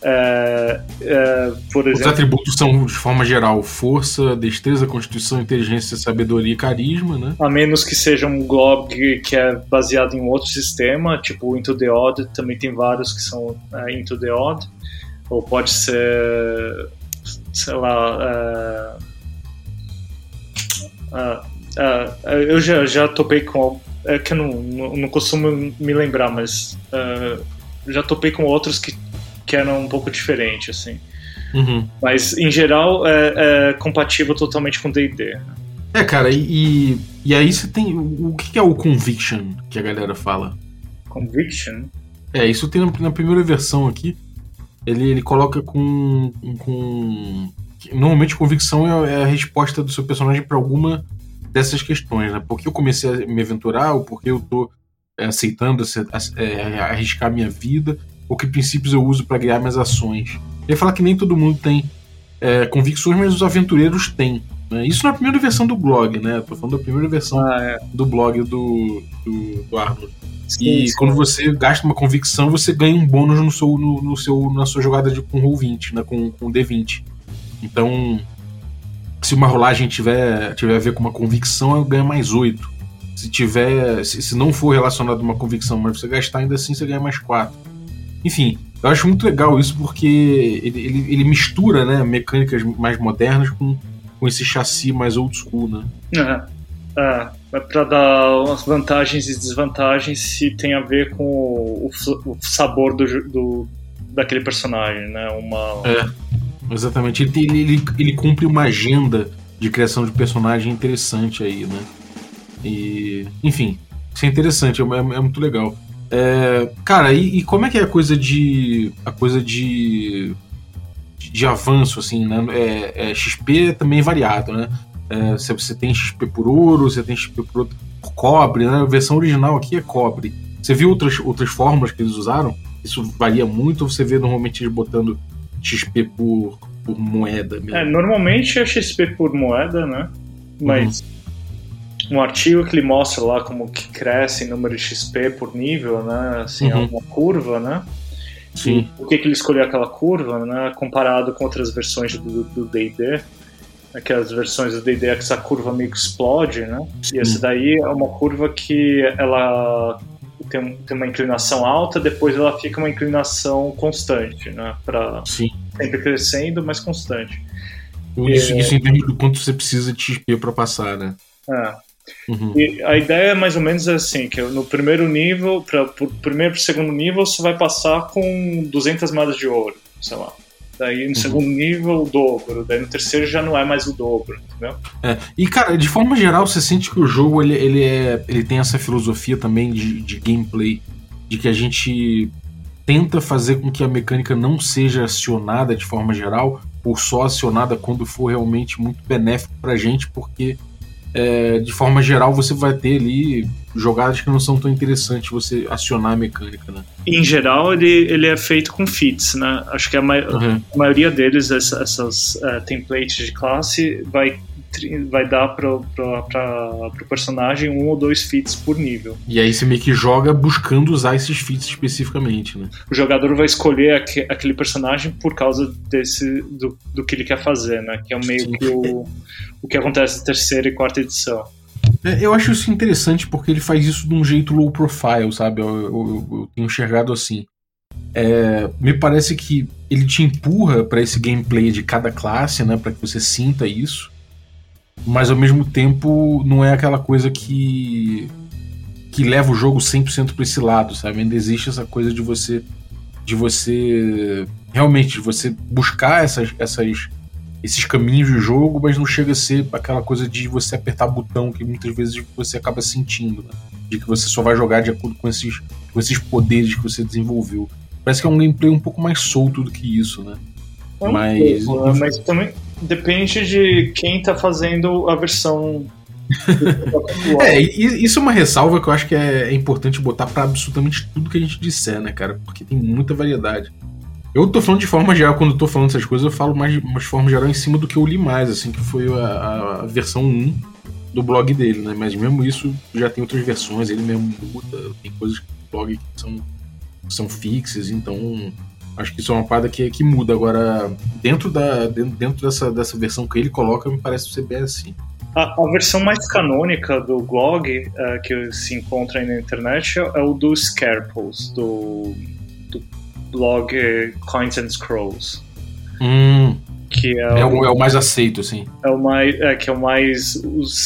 É, é, por Os exemplo, atributos são, de forma geral, força, destreza, constituição, inteligência, sabedoria e carisma, né? a menos que seja um Glog que é baseado em outro sistema, tipo o Into the Odd, também tem vários que são é, Into the Odd, ou pode ser, sei lá. é, é, é, eu já, já topei com. É que eu não, não, não costumo me lembrar, mas já topei com outros que, que eram um pouco diferentes, assim. Uhum. Mas em geral é, é compatível totalmente com D&D. É, cara, e, e, aí você tem. O o que é o Conviction que a galera fala? Conviction. É, isso tem na, na primeira versão aqui. Ele, ele coloca com. com normalmente convicção é, é a resposta do seu personagem para alguma dessas questões, né? Por que eu comecei a me aventurar, ou por que eu tô é, aceitando é, arriscar minha vida, ou que princípios eu uso para guiar minhas ações. Ele fala que nem todo mundo tem é, convicções, mas os aventureiros têm. Né? Isso na primeira versão do blog, né? Tô falando da primeira versão Ah, é. do blog do, do, do Arnold. Sim, E sim. quando você gasta uma convicção, você ganha um bônus no seu, no, no seu, na sua jogada de, com roll 20, né, com, com D20. Então, se uma rolagem tiver, tiver a ver com uma convicção, ela ganha mais 8. Se tiver. Se, se não for relacionado a uma convicção, mas você gastar ainda assim, você ganha mais 4. Enfim, eu acho muito legal isso porque ele, ele, ele mistura né, mecânicas mais modernas com, com esse chassi mais old school, né? É, é, é pra dar umas vantagens e desvantagens se tem a ver com o, o sabor do, do- daquele personagem, né? Uma, É. Exatamente. Ele, tem- ele, ele, ele cumpre uma agenda de criação de personagem interessante aí, né? E. Enfim, isso é interessante, é, é- é muito legal. É, cara, e, e como é que é a coisa de. a coisa de. De avanço, assim, né? É, é, XP é também variado, né? É, se você tem XP por ouro, você tem XP por, cobre, né? A versão original aqui é cobre. Você viu outras, outras fórmulas que eles usaram? Isso varia muito ou você vê normalmente eles botando XP por, por moeda mesmo? É, normalmente é XP por moeda, né? Mas um artigo que ele mostra lá como que cresce número de XP por nível, né? Assim, uhum. uma curva, né? Sim. Por que, que ele escolheu aquela curva, né? Comparado com outras versões do D&D, aquelas versões do D&D essa curva meio que explode, né? Sim. E essa daí é uma curva que ela tem, tem uma inclinação alta, depois ela fica uma inclinação constante, né? Para sempre crescendo, mas constante. Isso, e, isso entende do quanto você precisa de XP para passar, né? É. Uhum. E a ideia é mais ou menos assim, que no primeiro nível, para o primeiro para segundo nível, você vai passar com 200 moedas de ouro, sei lá. Daí no uhum. segundo nível, o dobro. Daí no terceiro já não é mais o dobro, entendeu? É. E, cara, de forma geral, você sente que o jogo ele, ele, é, ele tem essa filosofia também de, de gameplay, de que a gente tenta fazer com que a mecânica não seja acionada de forma geral, ou só acionada quando for realmente muito benéfico pra gente, porque é, de forma geral, você vai ter ali jogadas que não são tão interessantes você acionar a mecânica, né? Em geral, ele, ele é feito com fits, né? Acho que a, ma uhum. a maioria deles, essa, essas uh, templates de classe, vai vai dar para o personagem um ou dois fits por nível. E aí você meio que joga buscando usar esses fits especificamente, né? O jogador vai escolher aqu aquele personagem por causa desse do, do que ele quer fazer, né? Que é meio Sim. que o, o que acontece na terceira e quarta edição. É, eu acho isso interessante porque ele faz isso de um jeito low profile, sabe? Eu, eu, eu tenho enxergado assim. É, me parece que ele te empurra para esse gameplay de cada classe, né? Para que você sinta isso mas ao mesmo tempo não é aquela coisa que que leva o jogo 100% para esse lado, sabe? Ainda existe essa coisa de você de você realmente de você buscar essas, essas esses caminhos de jogo, mas não chega a ser aquela coisa de você apertar botão que muitas vezes você acaba sentindo, né? de que você só vai jogar de acordo com esses, com esses poderes que você desenvolveu. Parece que é um gameplay um pouco mais solto do que isso, né? É um mas, pouco, né? mas também Depende de quem tá fazendo a versão. é, isso é uma ressalva que eu acho que é importante botar para absolutamente tudo que a gente disser, né, cara? Porque tem muita variedade. Eu tô falando de forma geral, quando eu tô falando essas coisas, eu falo mais de, forma geral em cima do que eu li mais, assim, que foi a, a versão 1 do blog dele, né? Mas mesmo isso já tem outras versões, ele mesmo muda, tem coisas que o blog que são, são fixas, então Acho que isso é uma parada que, que muda. Agora, dentro, da, dentro dessa, dessa versão que ele coloca, me parece ser bem assim. A, a versão mais canônica do blog uh, que se encontra aí na internet é, é o do Scarples, do, blog Coins and Scrolls. Hum, que é, é, o, é o mais aceito, assim. É o mais, é, que é o mais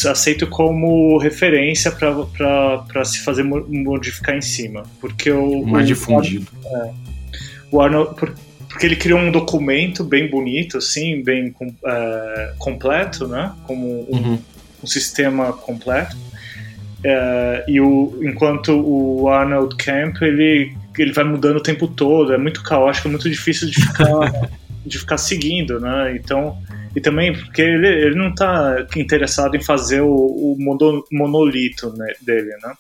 aceito como referência para se fazer modificar em cima. Porque o. Mais o, difundido. É, o Arnold, porque ele criou um documento bem bonito, assim, bem é, completo, né? Como um, uhum. um sistema completo. É, e o, enquanto o Arnold Camp ele, ele vai mudando o tempo todo, é muito caótico, é muito difícil de ficar, de ficar seguindo, né? Então, e também porque ele, ele não está interessado em fazer o, o monolito né, dele, né?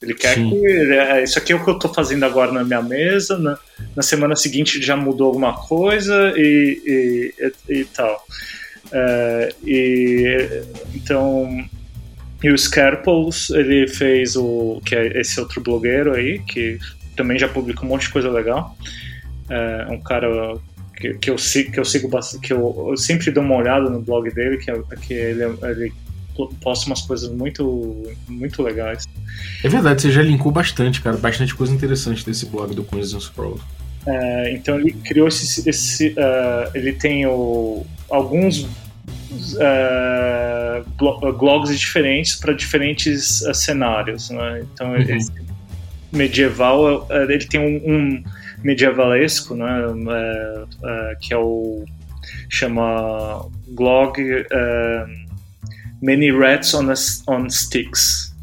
Ele quer Sim. que. É, isso aqui é o que eu estou fazendo agora na minha mesa. Na, na semana seguinte já mudou alguma coisa e, e, e, e tal. É, e, então. E o Scarples, ele fez o. que é esse outro blogueiro aí, que também já publicou um monte de coisa legal. É um cara que, que, eu, que eu sigo bastante, que eu, eu, sempre dou uma olhada no blog dele, que, é, que ele, ele posta umas coisas muito, muito legais. É verdade, você já linkou bastante, cara. Bastante coisa interessante desse blog do Coins and. É, então ele criou esse. esse uh, ele tem o, alguns uh, blogs diferentes para diferentes uh, cenários. Né? Então uhum. esse medieval ele tem um, um medievalesco, né? que é o chama blog Many Rats on, a, on Sticks.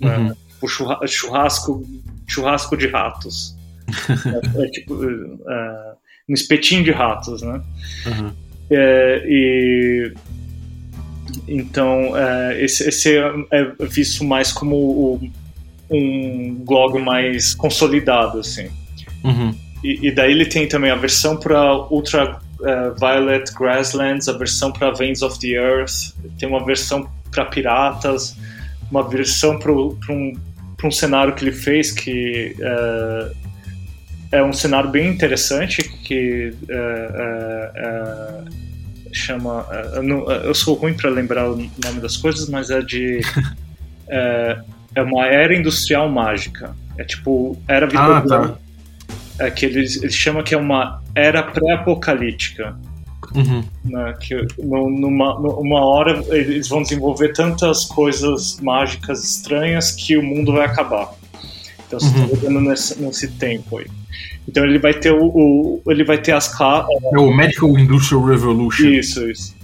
Uhum. Né? O churrasco, churrasco de ratos. é, é, tipo um espetinho de ratos, né? Uhum. É, e então é, esse, esse é, é visto mais como o, um blog mais consolidado, assim. Uhum. E, e, daí ele tem também a versão para Ultra uh, Violet Grasslands, a versão para Veins of the Earth, tem uma versão para piratas, uma versão para um, um cenário que ele fez que é, é um cenário bem interessante que é, chama eu, sou ruim para lembrar o nome das coisas mas é de é, uma era industrial mágica é tipo era ah, tá. é que eles, eles chamam que é uma era pré-apocalíptica Uhum. Né, que numa, numa hora eles vão desenvolver tantas coisas mágicas estranhas que o mundo vai acabar. Então você está vivendo nesse, nesse tempo aí. Então ele vai ter o, o ele vai ter as classes. É o Medical Industrial Revolution. Isso, isso.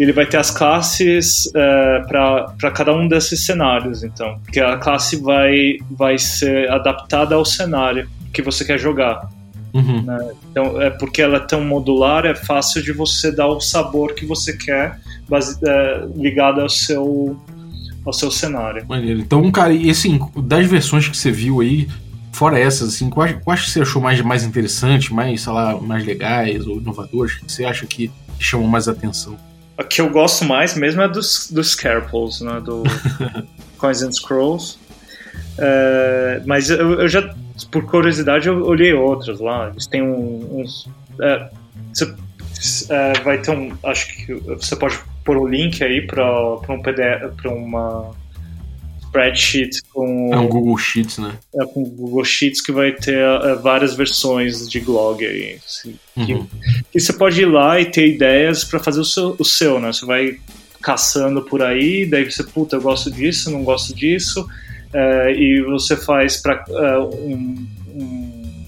Ele vai ter as classes é, para cada um desses cenários, então. Porque a classe vai, vai ser adaptada ao cenário que você quer jogar. Uhum. Né? Então, é porque ela é tão modular, é fácil de você dar o sabor que você quer base, é, ligado ao seu, ao seu cenário. Maneiro. Então, cara, e assim, das versões que você viu aí, fora essas, assim, quais, quais você achou mais, mais interessante, mais, sei lá, mais legais ou inovadores? que você acha que chamam mais atenção? A que eu gosto mais mesmo é dos, dos Scarples, né? Do Coins and Scrolls. É, mas eu, eu já por curiosidade, eu olhei outros lá. Eles têm um, uns. É, você, é, vai ter um. Acho que você pode pôr o um link aí para um PDF, para uma spreadsheet com. É um Google Sheets, né? É, com Google Sheets que vai ter é, várias versões de blog aí. Assim, uhum. que, que, você pode ir lá e ter ideias para fazer o seu, o seu, né? Você vai caçando por aí, daí você, puta, eu gosto disso, não gosto disso é, e você faz para é, um, um,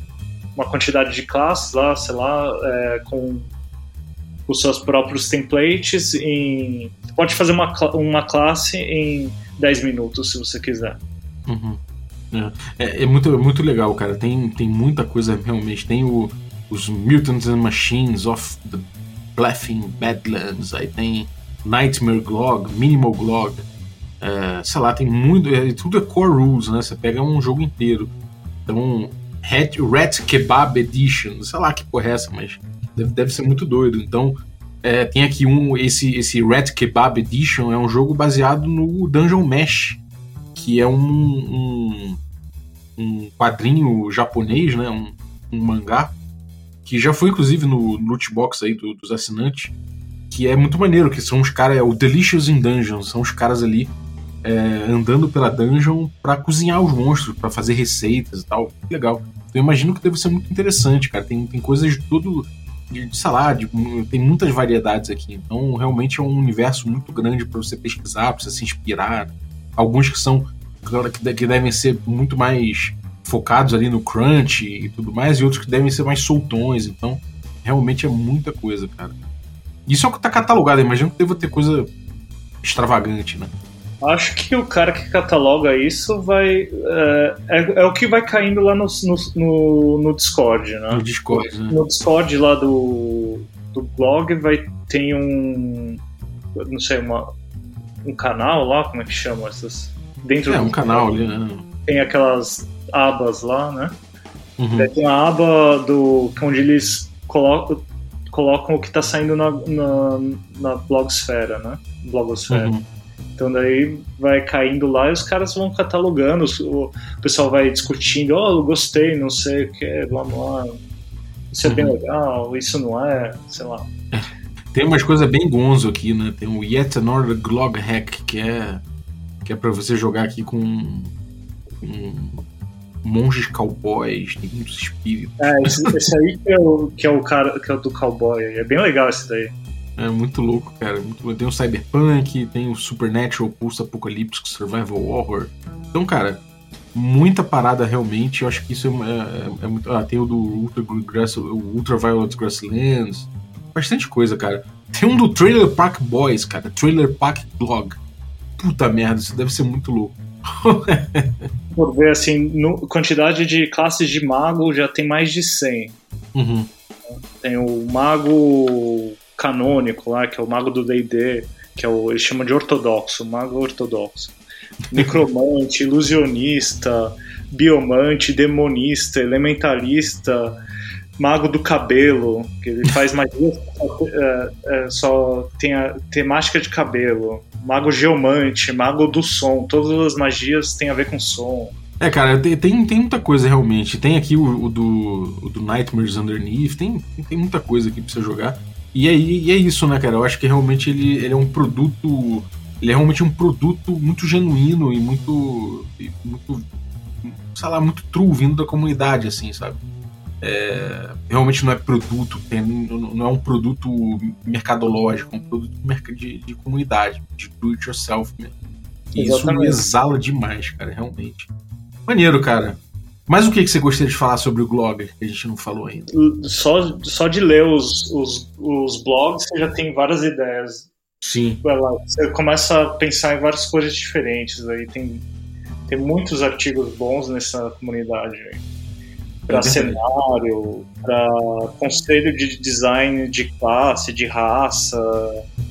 uma quantidade de classes lá, sei lá, é, com os seus próprios templates. Em, pode fazer uma, uma classe em 10 minutos se você quiser. Uhum. É, é, muito, muito legal, cara. Tem, tem muita coisa realmente. Tem o, os Mutants and Machines of the Bluffing Badlands, aí tem Nightmare Glog, Minimal Glog. É, sei lá, tem muito. É, tudo é core rules, né? Você pega um jogo inteiro. Então, Rat, Rat Kebab Edition, sei lá que porra é essa, mas deve, deve ser muito doido. Então, é, tem aqui um. Esse, esse Rat Kebab Edition é um jogo baseado no Dungeon Mesh, que é um, um, um quadrinho japonês, né? Um, um, mangá, que já foi inclusive no, no loot box aí do, dos assinantes. Que é muito maneiro, que são os caras, é o Delicious in Dungeons, são os caras ali é, andando pela dungeon para cozinhar os monstros, para fazer receitas e tal. Legal. Então eu imagino que deve ser muito interessante, cara. Tem, tem coisas de tudo, de, de sei lá, de, tem muitas variedades aqui. Então realmente é um universo muito grande para você pesquisar, para você se inspirar. Alguns que são que devem ser muito mais focados ali no crunch e tudo mais, e outros que devem ser mais soltões. Então realmente é muita coisa, cara. Isso é o que tá catalogado. Imagino que deva ter coisa extravagante, né? Acho que o cara que cataloga isso vai. É, é, é o que vai caindo lá no, no, no Discord, né? No Discord, né? No Discord lá do, do blog vai ter um. Não sei, uma, um canal lá, como é que chama essas? Dentro é, um canal ali, né? Tem aquelas abas lá, né? Uhum. Tem uma aba do, onde eles colocam, colocam o que está saindo na, na, na blogosfera, né? Blogosfera. Uhum. Então daí vai caindo lá e os caras vão catalogando, o pessoal vai discutindo, oh, eu gostei, não sei o que, blá blá. Isso é bem uhum. legal, isso não é, sei lá. Tem umas coisas bem gonzo aqui, né? Tem o Yet Another Glog Hack, que é que é para você jogar aqui com, com monges cowboys, tem muitos espíritos. É, esse, esse aí que é, o, que é o cara que é o do cowboy, é bem legal esse daí. É muito louco, cara. Muito... Tem o Cyberpunk, tem o Supernatural Pulse Apocalíptico Survival Horror. Então, cara, muita parada realmente. Eu acho que isso é, é, é muito. Ah, tem o do Ultra Grass, o Ultraviolet Grasslands. Bastante coisa, cara. Tem um do Trailer Park Boys, cara. Trailer Park Blog. Puta merda, isso deve ser muito louco. Por ver assim, no, quantidade de classes de mago já tem mais de 100. Uhum. Tem o mago canônico lá, que é o mago do D&D, que é o, eles chamam de ortodoxo, mago ortodoxo. Necromante, ilusionista, biomante, demonista, elementalista, mago do cabelo, que ele faz magia é, é, só tem a temática de cabelo. mago geomante, mago do som, todas as magias têm a ver com som. É, cara, tem, tem, tem muita coisa realmente. Tem aqui o, o do, o do Nightmares Underneath, tem, tem muita coisa aqui pra você jogar. E é, e é isso, né, cara? Eu acho que realmente ele, ele é um produto. Ele é realmente um produto muito genuíno e muito. muito sei lá, muito true vindo da comunidade, assim, sabe? É, realmente não é produto, não é um produto mercadológico, é um produto de, de comunidade, de do it yourself mesmo. E isso exala demais, cara, realmente. Maneiro, cara. Mas o que, que você gostaria de falar sobre o blog que a gente não falou ainda? Só, só de ler os, os, os blogs você já tem várias ideias. Sim. Você começa a pensar em várias coisas diferentes. Aí tem, tem muitos artigos bons nessa comunidade. Para é cenário, para conselho de design de classe, de raça.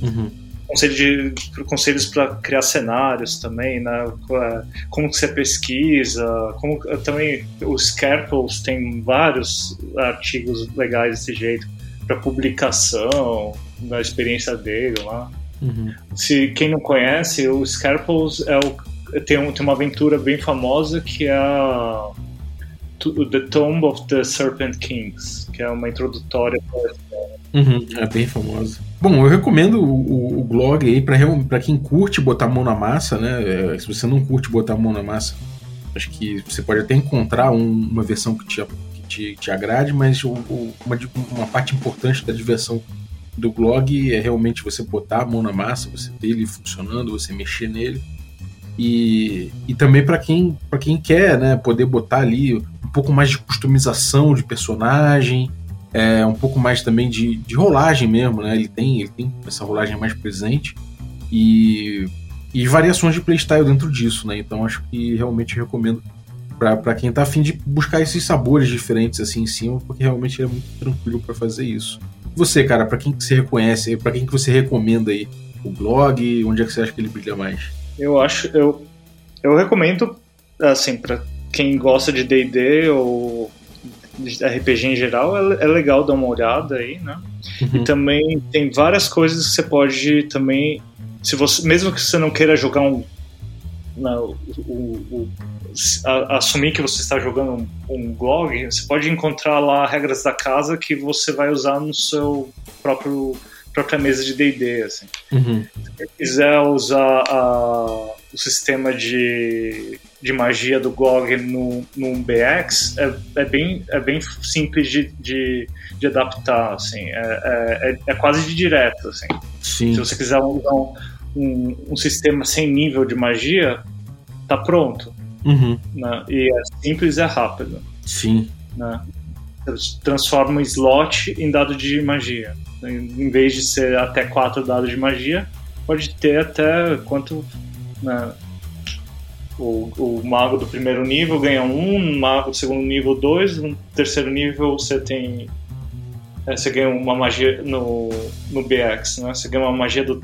Uhum conselho de, conselhos para criar cenários também, né? É, como você pesquisa, como também os Scarples tem vários artigos legais desse jeito para publicação, da experiência dele lá. Uhum. Se quem não conhece, o Scarples é o, tem, um, tem uma aventura bem famosa que é a The Tomb of the Serpent Kings, que é uma introdutória para Uhum, é bem famosa. Bom, eu recomendo o, o, blog aí para quem curte botar a mão na massa, né? É, se você não curte botar a mão na massa, acho que você pode até encontrar um, uma versão que te, que te, te agrade, mas o, uma, uma parte importante da diversão do blog é realmente você botar a mão na massa, você ter ele funcionando, você mexer nele. E, e também para quem, quem quer né, poder botar ali um pouco mais de customização de personagem, é, um pouco mais também de, de rolagem mesmo, né? Ele tem, ele tem essa rolagem mais presente e, e variações de playstyle dentro disso, né? Então acho que realmente recomendo para quem tá afim de buscar esses sabores diferentes assim em cima, porque realmente é muito tranquilo para fazer isso. Você, cara, para quem que você reconhece, para quem que você recomenda aí o blog, onde é que você acha que ele brilha mais? Eu acho, eu eu recomendo assim para quem gosta de D&D ou RPG em geral, é, é, legal dar uma olhada aí, né? Uhum. E também tem várias coisas que você pode também, se você, mesmo que você não queira jogar um, não, o, o, a, assumir que você está jogando um, um blog, você pode encontrar lá regras da casa que você vai usar no seu próprio própria mesa de D&D, assim. Uhum. Se você quiser usar a, o sistema de de magia do GOG no, no BX é, é, bem, é bem simples de, de, de adaptar, assim, é, é, é, é quase de direto, assim. Sim. Se você quiser usar um, um, um, sistema sem nível de magia, tá pronto. Uhum. Né? E é simples e é rápido. Sim. Né? Transforma um slot em dado de magia. Em vez de ser até quatro dados de magia, pode ter até quanto... Né? O, o mago do primeiro nível ganha um, um mago do segundo nível dois, no terceiro nível você tem. É, você ganha uma magia no, no BX, né? Você ganha uma magia do,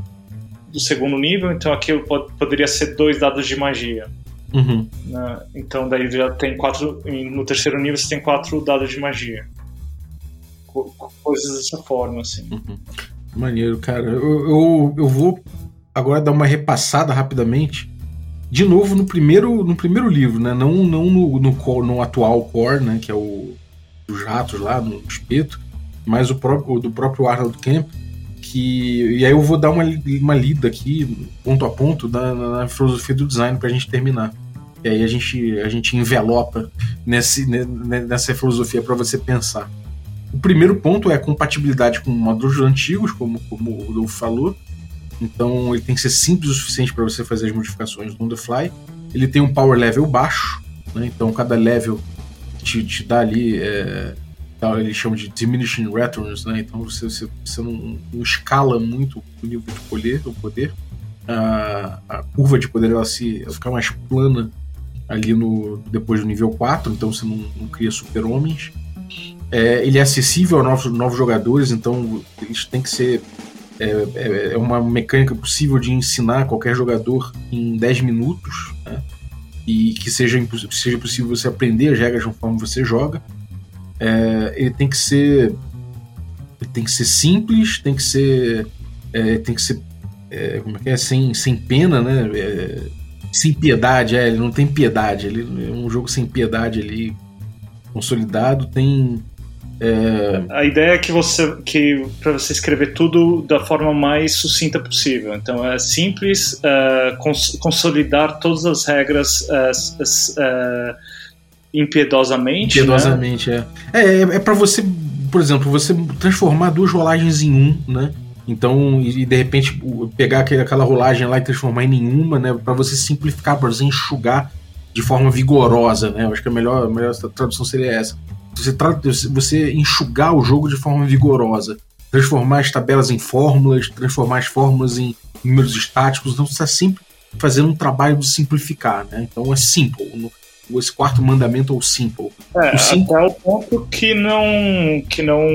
do segundo nível, então aquilo pode, poderia ser dois dados de magia. Uhum. Né? Então daí já tem quatro. No terceiro nível você tem quatro dados de magia. Co coisas dessa forma, assim. Uhum. Maneiro, cara. Eu, eu, eu vou agora dar uma repassada rapidamente de novo no primeiro, no primeiro livro, né? Não, não no, no, no atual core, né? Que é o dos ratos lá no espeto, mas o próprio do próprio Arnold Camp. Que, e aí eu vou dar uma, uma lida aqui, ponto a ponto, na, na filosofia do design para a gente terminar. E aí a gente, a gente envelopa nesse, nessa filosofia para você pensar. O primeiro ponto é a compatibilidade com modulos antigos, como, como o Rodolfo falou. Então ele tem que ser simples o suficiente para você fazer as modificações no the fly. Ele tem um power level baixo, né? então cada level te, te dá ali. É, ele chama de diminishing returns, né? então você, você, você não, não, escala muito o nível de poder, o poder. A, a curva de poder ela, se, ela fica mais plana ali no depois do nível 4, então você não, não cria super-homens. É, ele é acessível a novos, novos jogadores, então eles têm que ser é, é, é, uma mecânica possível de ensinar qualquer jogador em 10 minutos, né? e que seja, seja possível você aprender as regras conforme você joga. É, ele tem que ser ele tem que ser simples, tem que ser é, tem que ser é, como é que é? Sem, sem pena, né? É, sem piedade, ele não tem piedade. Ele é um jogo sem piedade ali, consolidado, tem. É... A ideia é que você que para você escrever tudo da forma mais sucinta possível. Então é simples, uh, cons consolidar todas as regras uh, impiedosamente. Impiedosamente, né? é. É, é, é para você, por exemplo, você transformar duas rolagens em um, né? Então, e, de repente pegar aquela rolagem lá e transformar em nenhuma, né? Para você simplificar, para você enxugar de forma vigorosa, né? Eu acho que a melhor, a melhor tradução seria essa. Você, você enxugar o jogo de forma vigorosa, transformar as tabelas em fórmulas, transformar as fórmulas em números estáticos. Então, você está sempre fazendo um trabalho de simplificar, né? Então, é simple esse quarto mandamento ou simple. É, o simple... até o ponto que não que não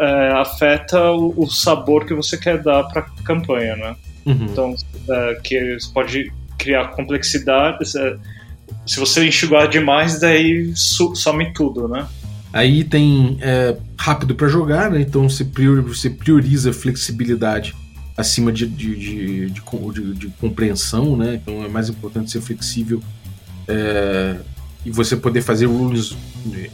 é, afeta o, sabor que você quer dar para a campanha, né? Uhum. Então, é, que você pode criar complexidade. Se você enxugar demais, daí some tudo, né? Aí tem é, rápido para jogar, né? Então você prioriza, você prioriza flexibilidade acima de, de, de, de, de compreensão, né? Então é mais importante ser flexível é, e você poder fazer rules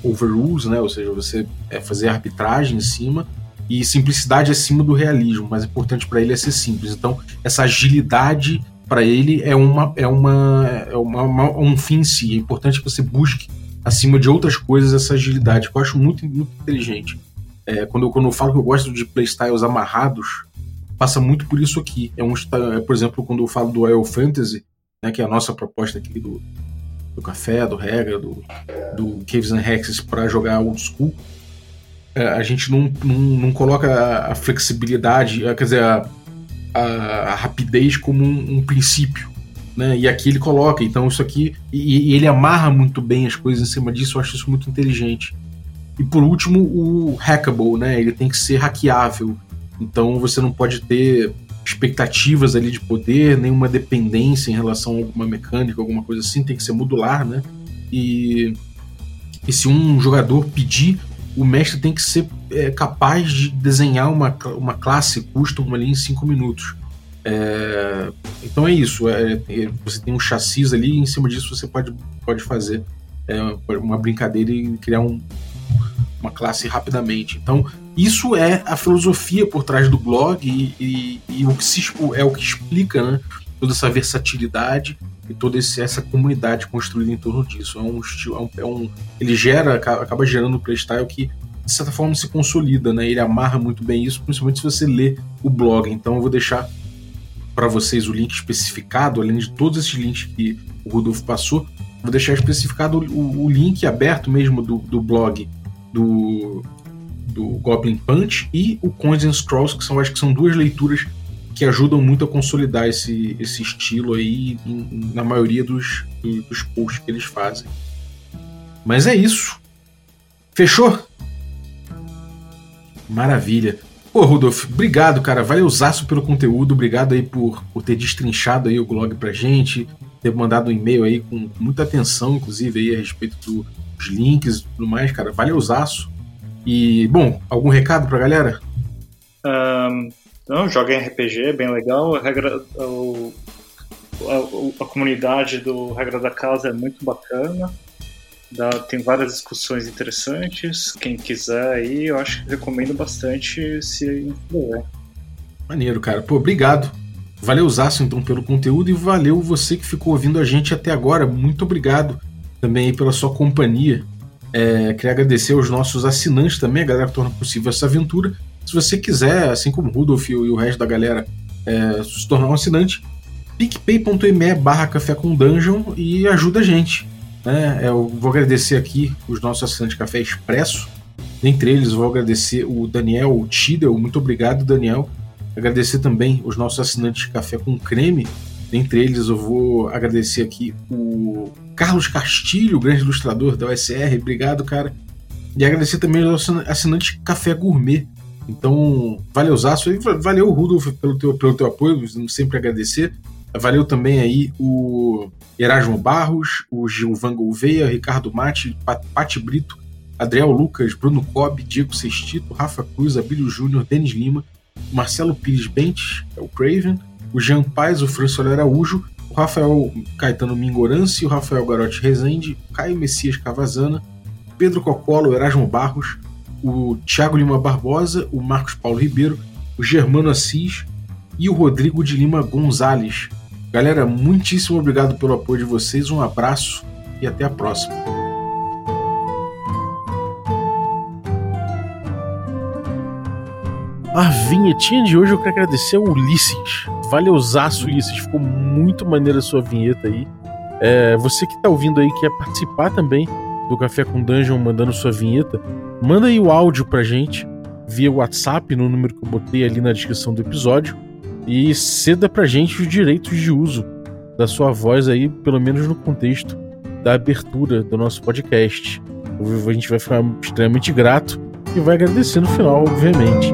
over rules, né? Ou seja, você é, fazer arbitragem em cima e simplicidade acima do realismo. Mais importante para ele é ser simples. Então, essa agilidade para ele é uma é uma é uma, uma, um fim em si. É importante que você busque acima de outras coisas essa agilidade, que eu acho muito, muito inteligente. É, quando, eu, quando eu falo que eu gosto de playstyles amarrados, passa muito por isso aqui. É um, é, por exemplo, quando eu falo do Royal Fantasy, né, que é a nossa proposta aqui do, do café, do regra, do, do Caves and Hexes para jogar old school, é, a gente não, não, não coloca a flexibilidade, quer dizer, a, a, a rapidez como um, um, princípio. Né? E aqui ele coloca, então isso aqui. E, e, ele amarra muito bem as coisas em cima disso, eu acho isso muito inteligente. E por último, o hackable, né? Ele tem que ser hackeável. Então você não pode ter expectativas ali de poder, nenhuma dependência em relação a alguma mecânica, alguma coisa assim, tem que ser modular, né? E, e se um jogador pedir, o mestre tem que ser é, capaz de desenhar uma, uma classe custom ali em 5 minutos. É, então é isso, é, é, você tem um chassis ali e em cima disso você pode, pode fazer é, uma brincadeira e criar um, uma classe rapidamente. Então, isso é a filosofia por trás do blog e, e, e o que se, é o que explica né, toda essa versatilidade e toda essa comunidade construída em torno disso. É um estilo, é um, é ele gera, acaba gerando um playstyle que de certa forma se consolida, né? Ele amarra muito bem isso, principalmente se você lê o blog. Então eu vou deixar para vocês o link especificado, além de todos esses links que o Rodolfo passou, vou deixar especificado o, o link aberto mesmo do, do blog do, do Goblin Punch e o Coins and Scrolls, que são, acho que são duas leituras que ajudam muito a consolidar esse, esse estilo aí na maioria dos, dos posts que eles fazem. Mas é isso. Fechou? Maravilha. Pô, Rudolf, obrigado, cara. Valeuzaço pelo conteúdo. Obrigado aí por, por ter destrinchado aí o blog pra gente, ter mandado um e-mail aí com muita atenção, inclusive, aí a respeito do, os links e tudo mais, cara. Valeuzaço. E, bom, algum recado pra galera? Um, não, joguem RPG, é bem legal. A, regra, o, a, a, comunidade do Regra da Casa é muito bacana. Dá, tem várias discussões interessantes. Quem quiser aí, eu acho que recomendo bastante se inscrever. Maneiro, cara. Pô, obrigado. Valeu, Zaço, então, pelo conteúdo e valeu você que ficou ouvindo a gente até agora. Muito obrigado também pela sua companhia. É, queria agradecer aos nossos assinantes também, a galera que torna possível essa aventura. Se você quiser, assim como o Rudolf e o resto da galera, é, se tornar um assinante, picpay.me barra café com dungeon e ajuda a gente. Né? Eu vou agradecer aqui os nossos assinantes Café Expresso. Dentre eles, vou agradecer o Daniel Tidel. Muito obrigado, Daniel. Agradecer também os nossos assinantes Café com Creme. Dentre eles, eu vou agradecer aqui o Carlos Castilho, grande ilustrador da OSR. Obrigado, cara. E agradecer também aos assinantes Café Gourmet. Então, valeu, Zaço. Valeu, Rudolf, pelo teu, pelo teu apoio, sempre agradecer. Valeu também aí o Erasmo Barros, o Gilvan Gouveia, Ricardo Mate, Pati Brito, Adriel Lucas, Bruno Cobb, Diego Sextito, Rafa Cruz, Abílio Júnior, Denis Lima, Marcelo Pires Bentes, é o Craven, o Jean Paz, o François Araújo, o Rafael Caetano Mingorance, o Rafael Garotti Rezende, Caio Messias Cavazana, Pedro Cocolo, Erasmo Barros, o Thiago Lima Barbosa, o Marcos Paulo Ribeiro, o Germano Assis e o Rodrigo de Lima Gonzalez. Galera, muitíssimo obrigado pelo apoio de vocês, um abraço e até a próxima. A vinhetinha de hoje eu quero agradecer ao Ulisses. Valeuzaço, Ulisses. Ficou muito maneira a sua vinheta aí. É, você que tá ouvindo aí, quer participar também do Café com Dungeon mandando sua vinheta, manda aí o áudio pra gente via WhatsApp no número que eu botei ali na descrição do episódio e ceda pra gente os direitos de uso da sua voz aí, pelo menos no contexto da abertura do nosso podcast. A gente vai ficar extremamente grato e vai agradecer no final, obviamente.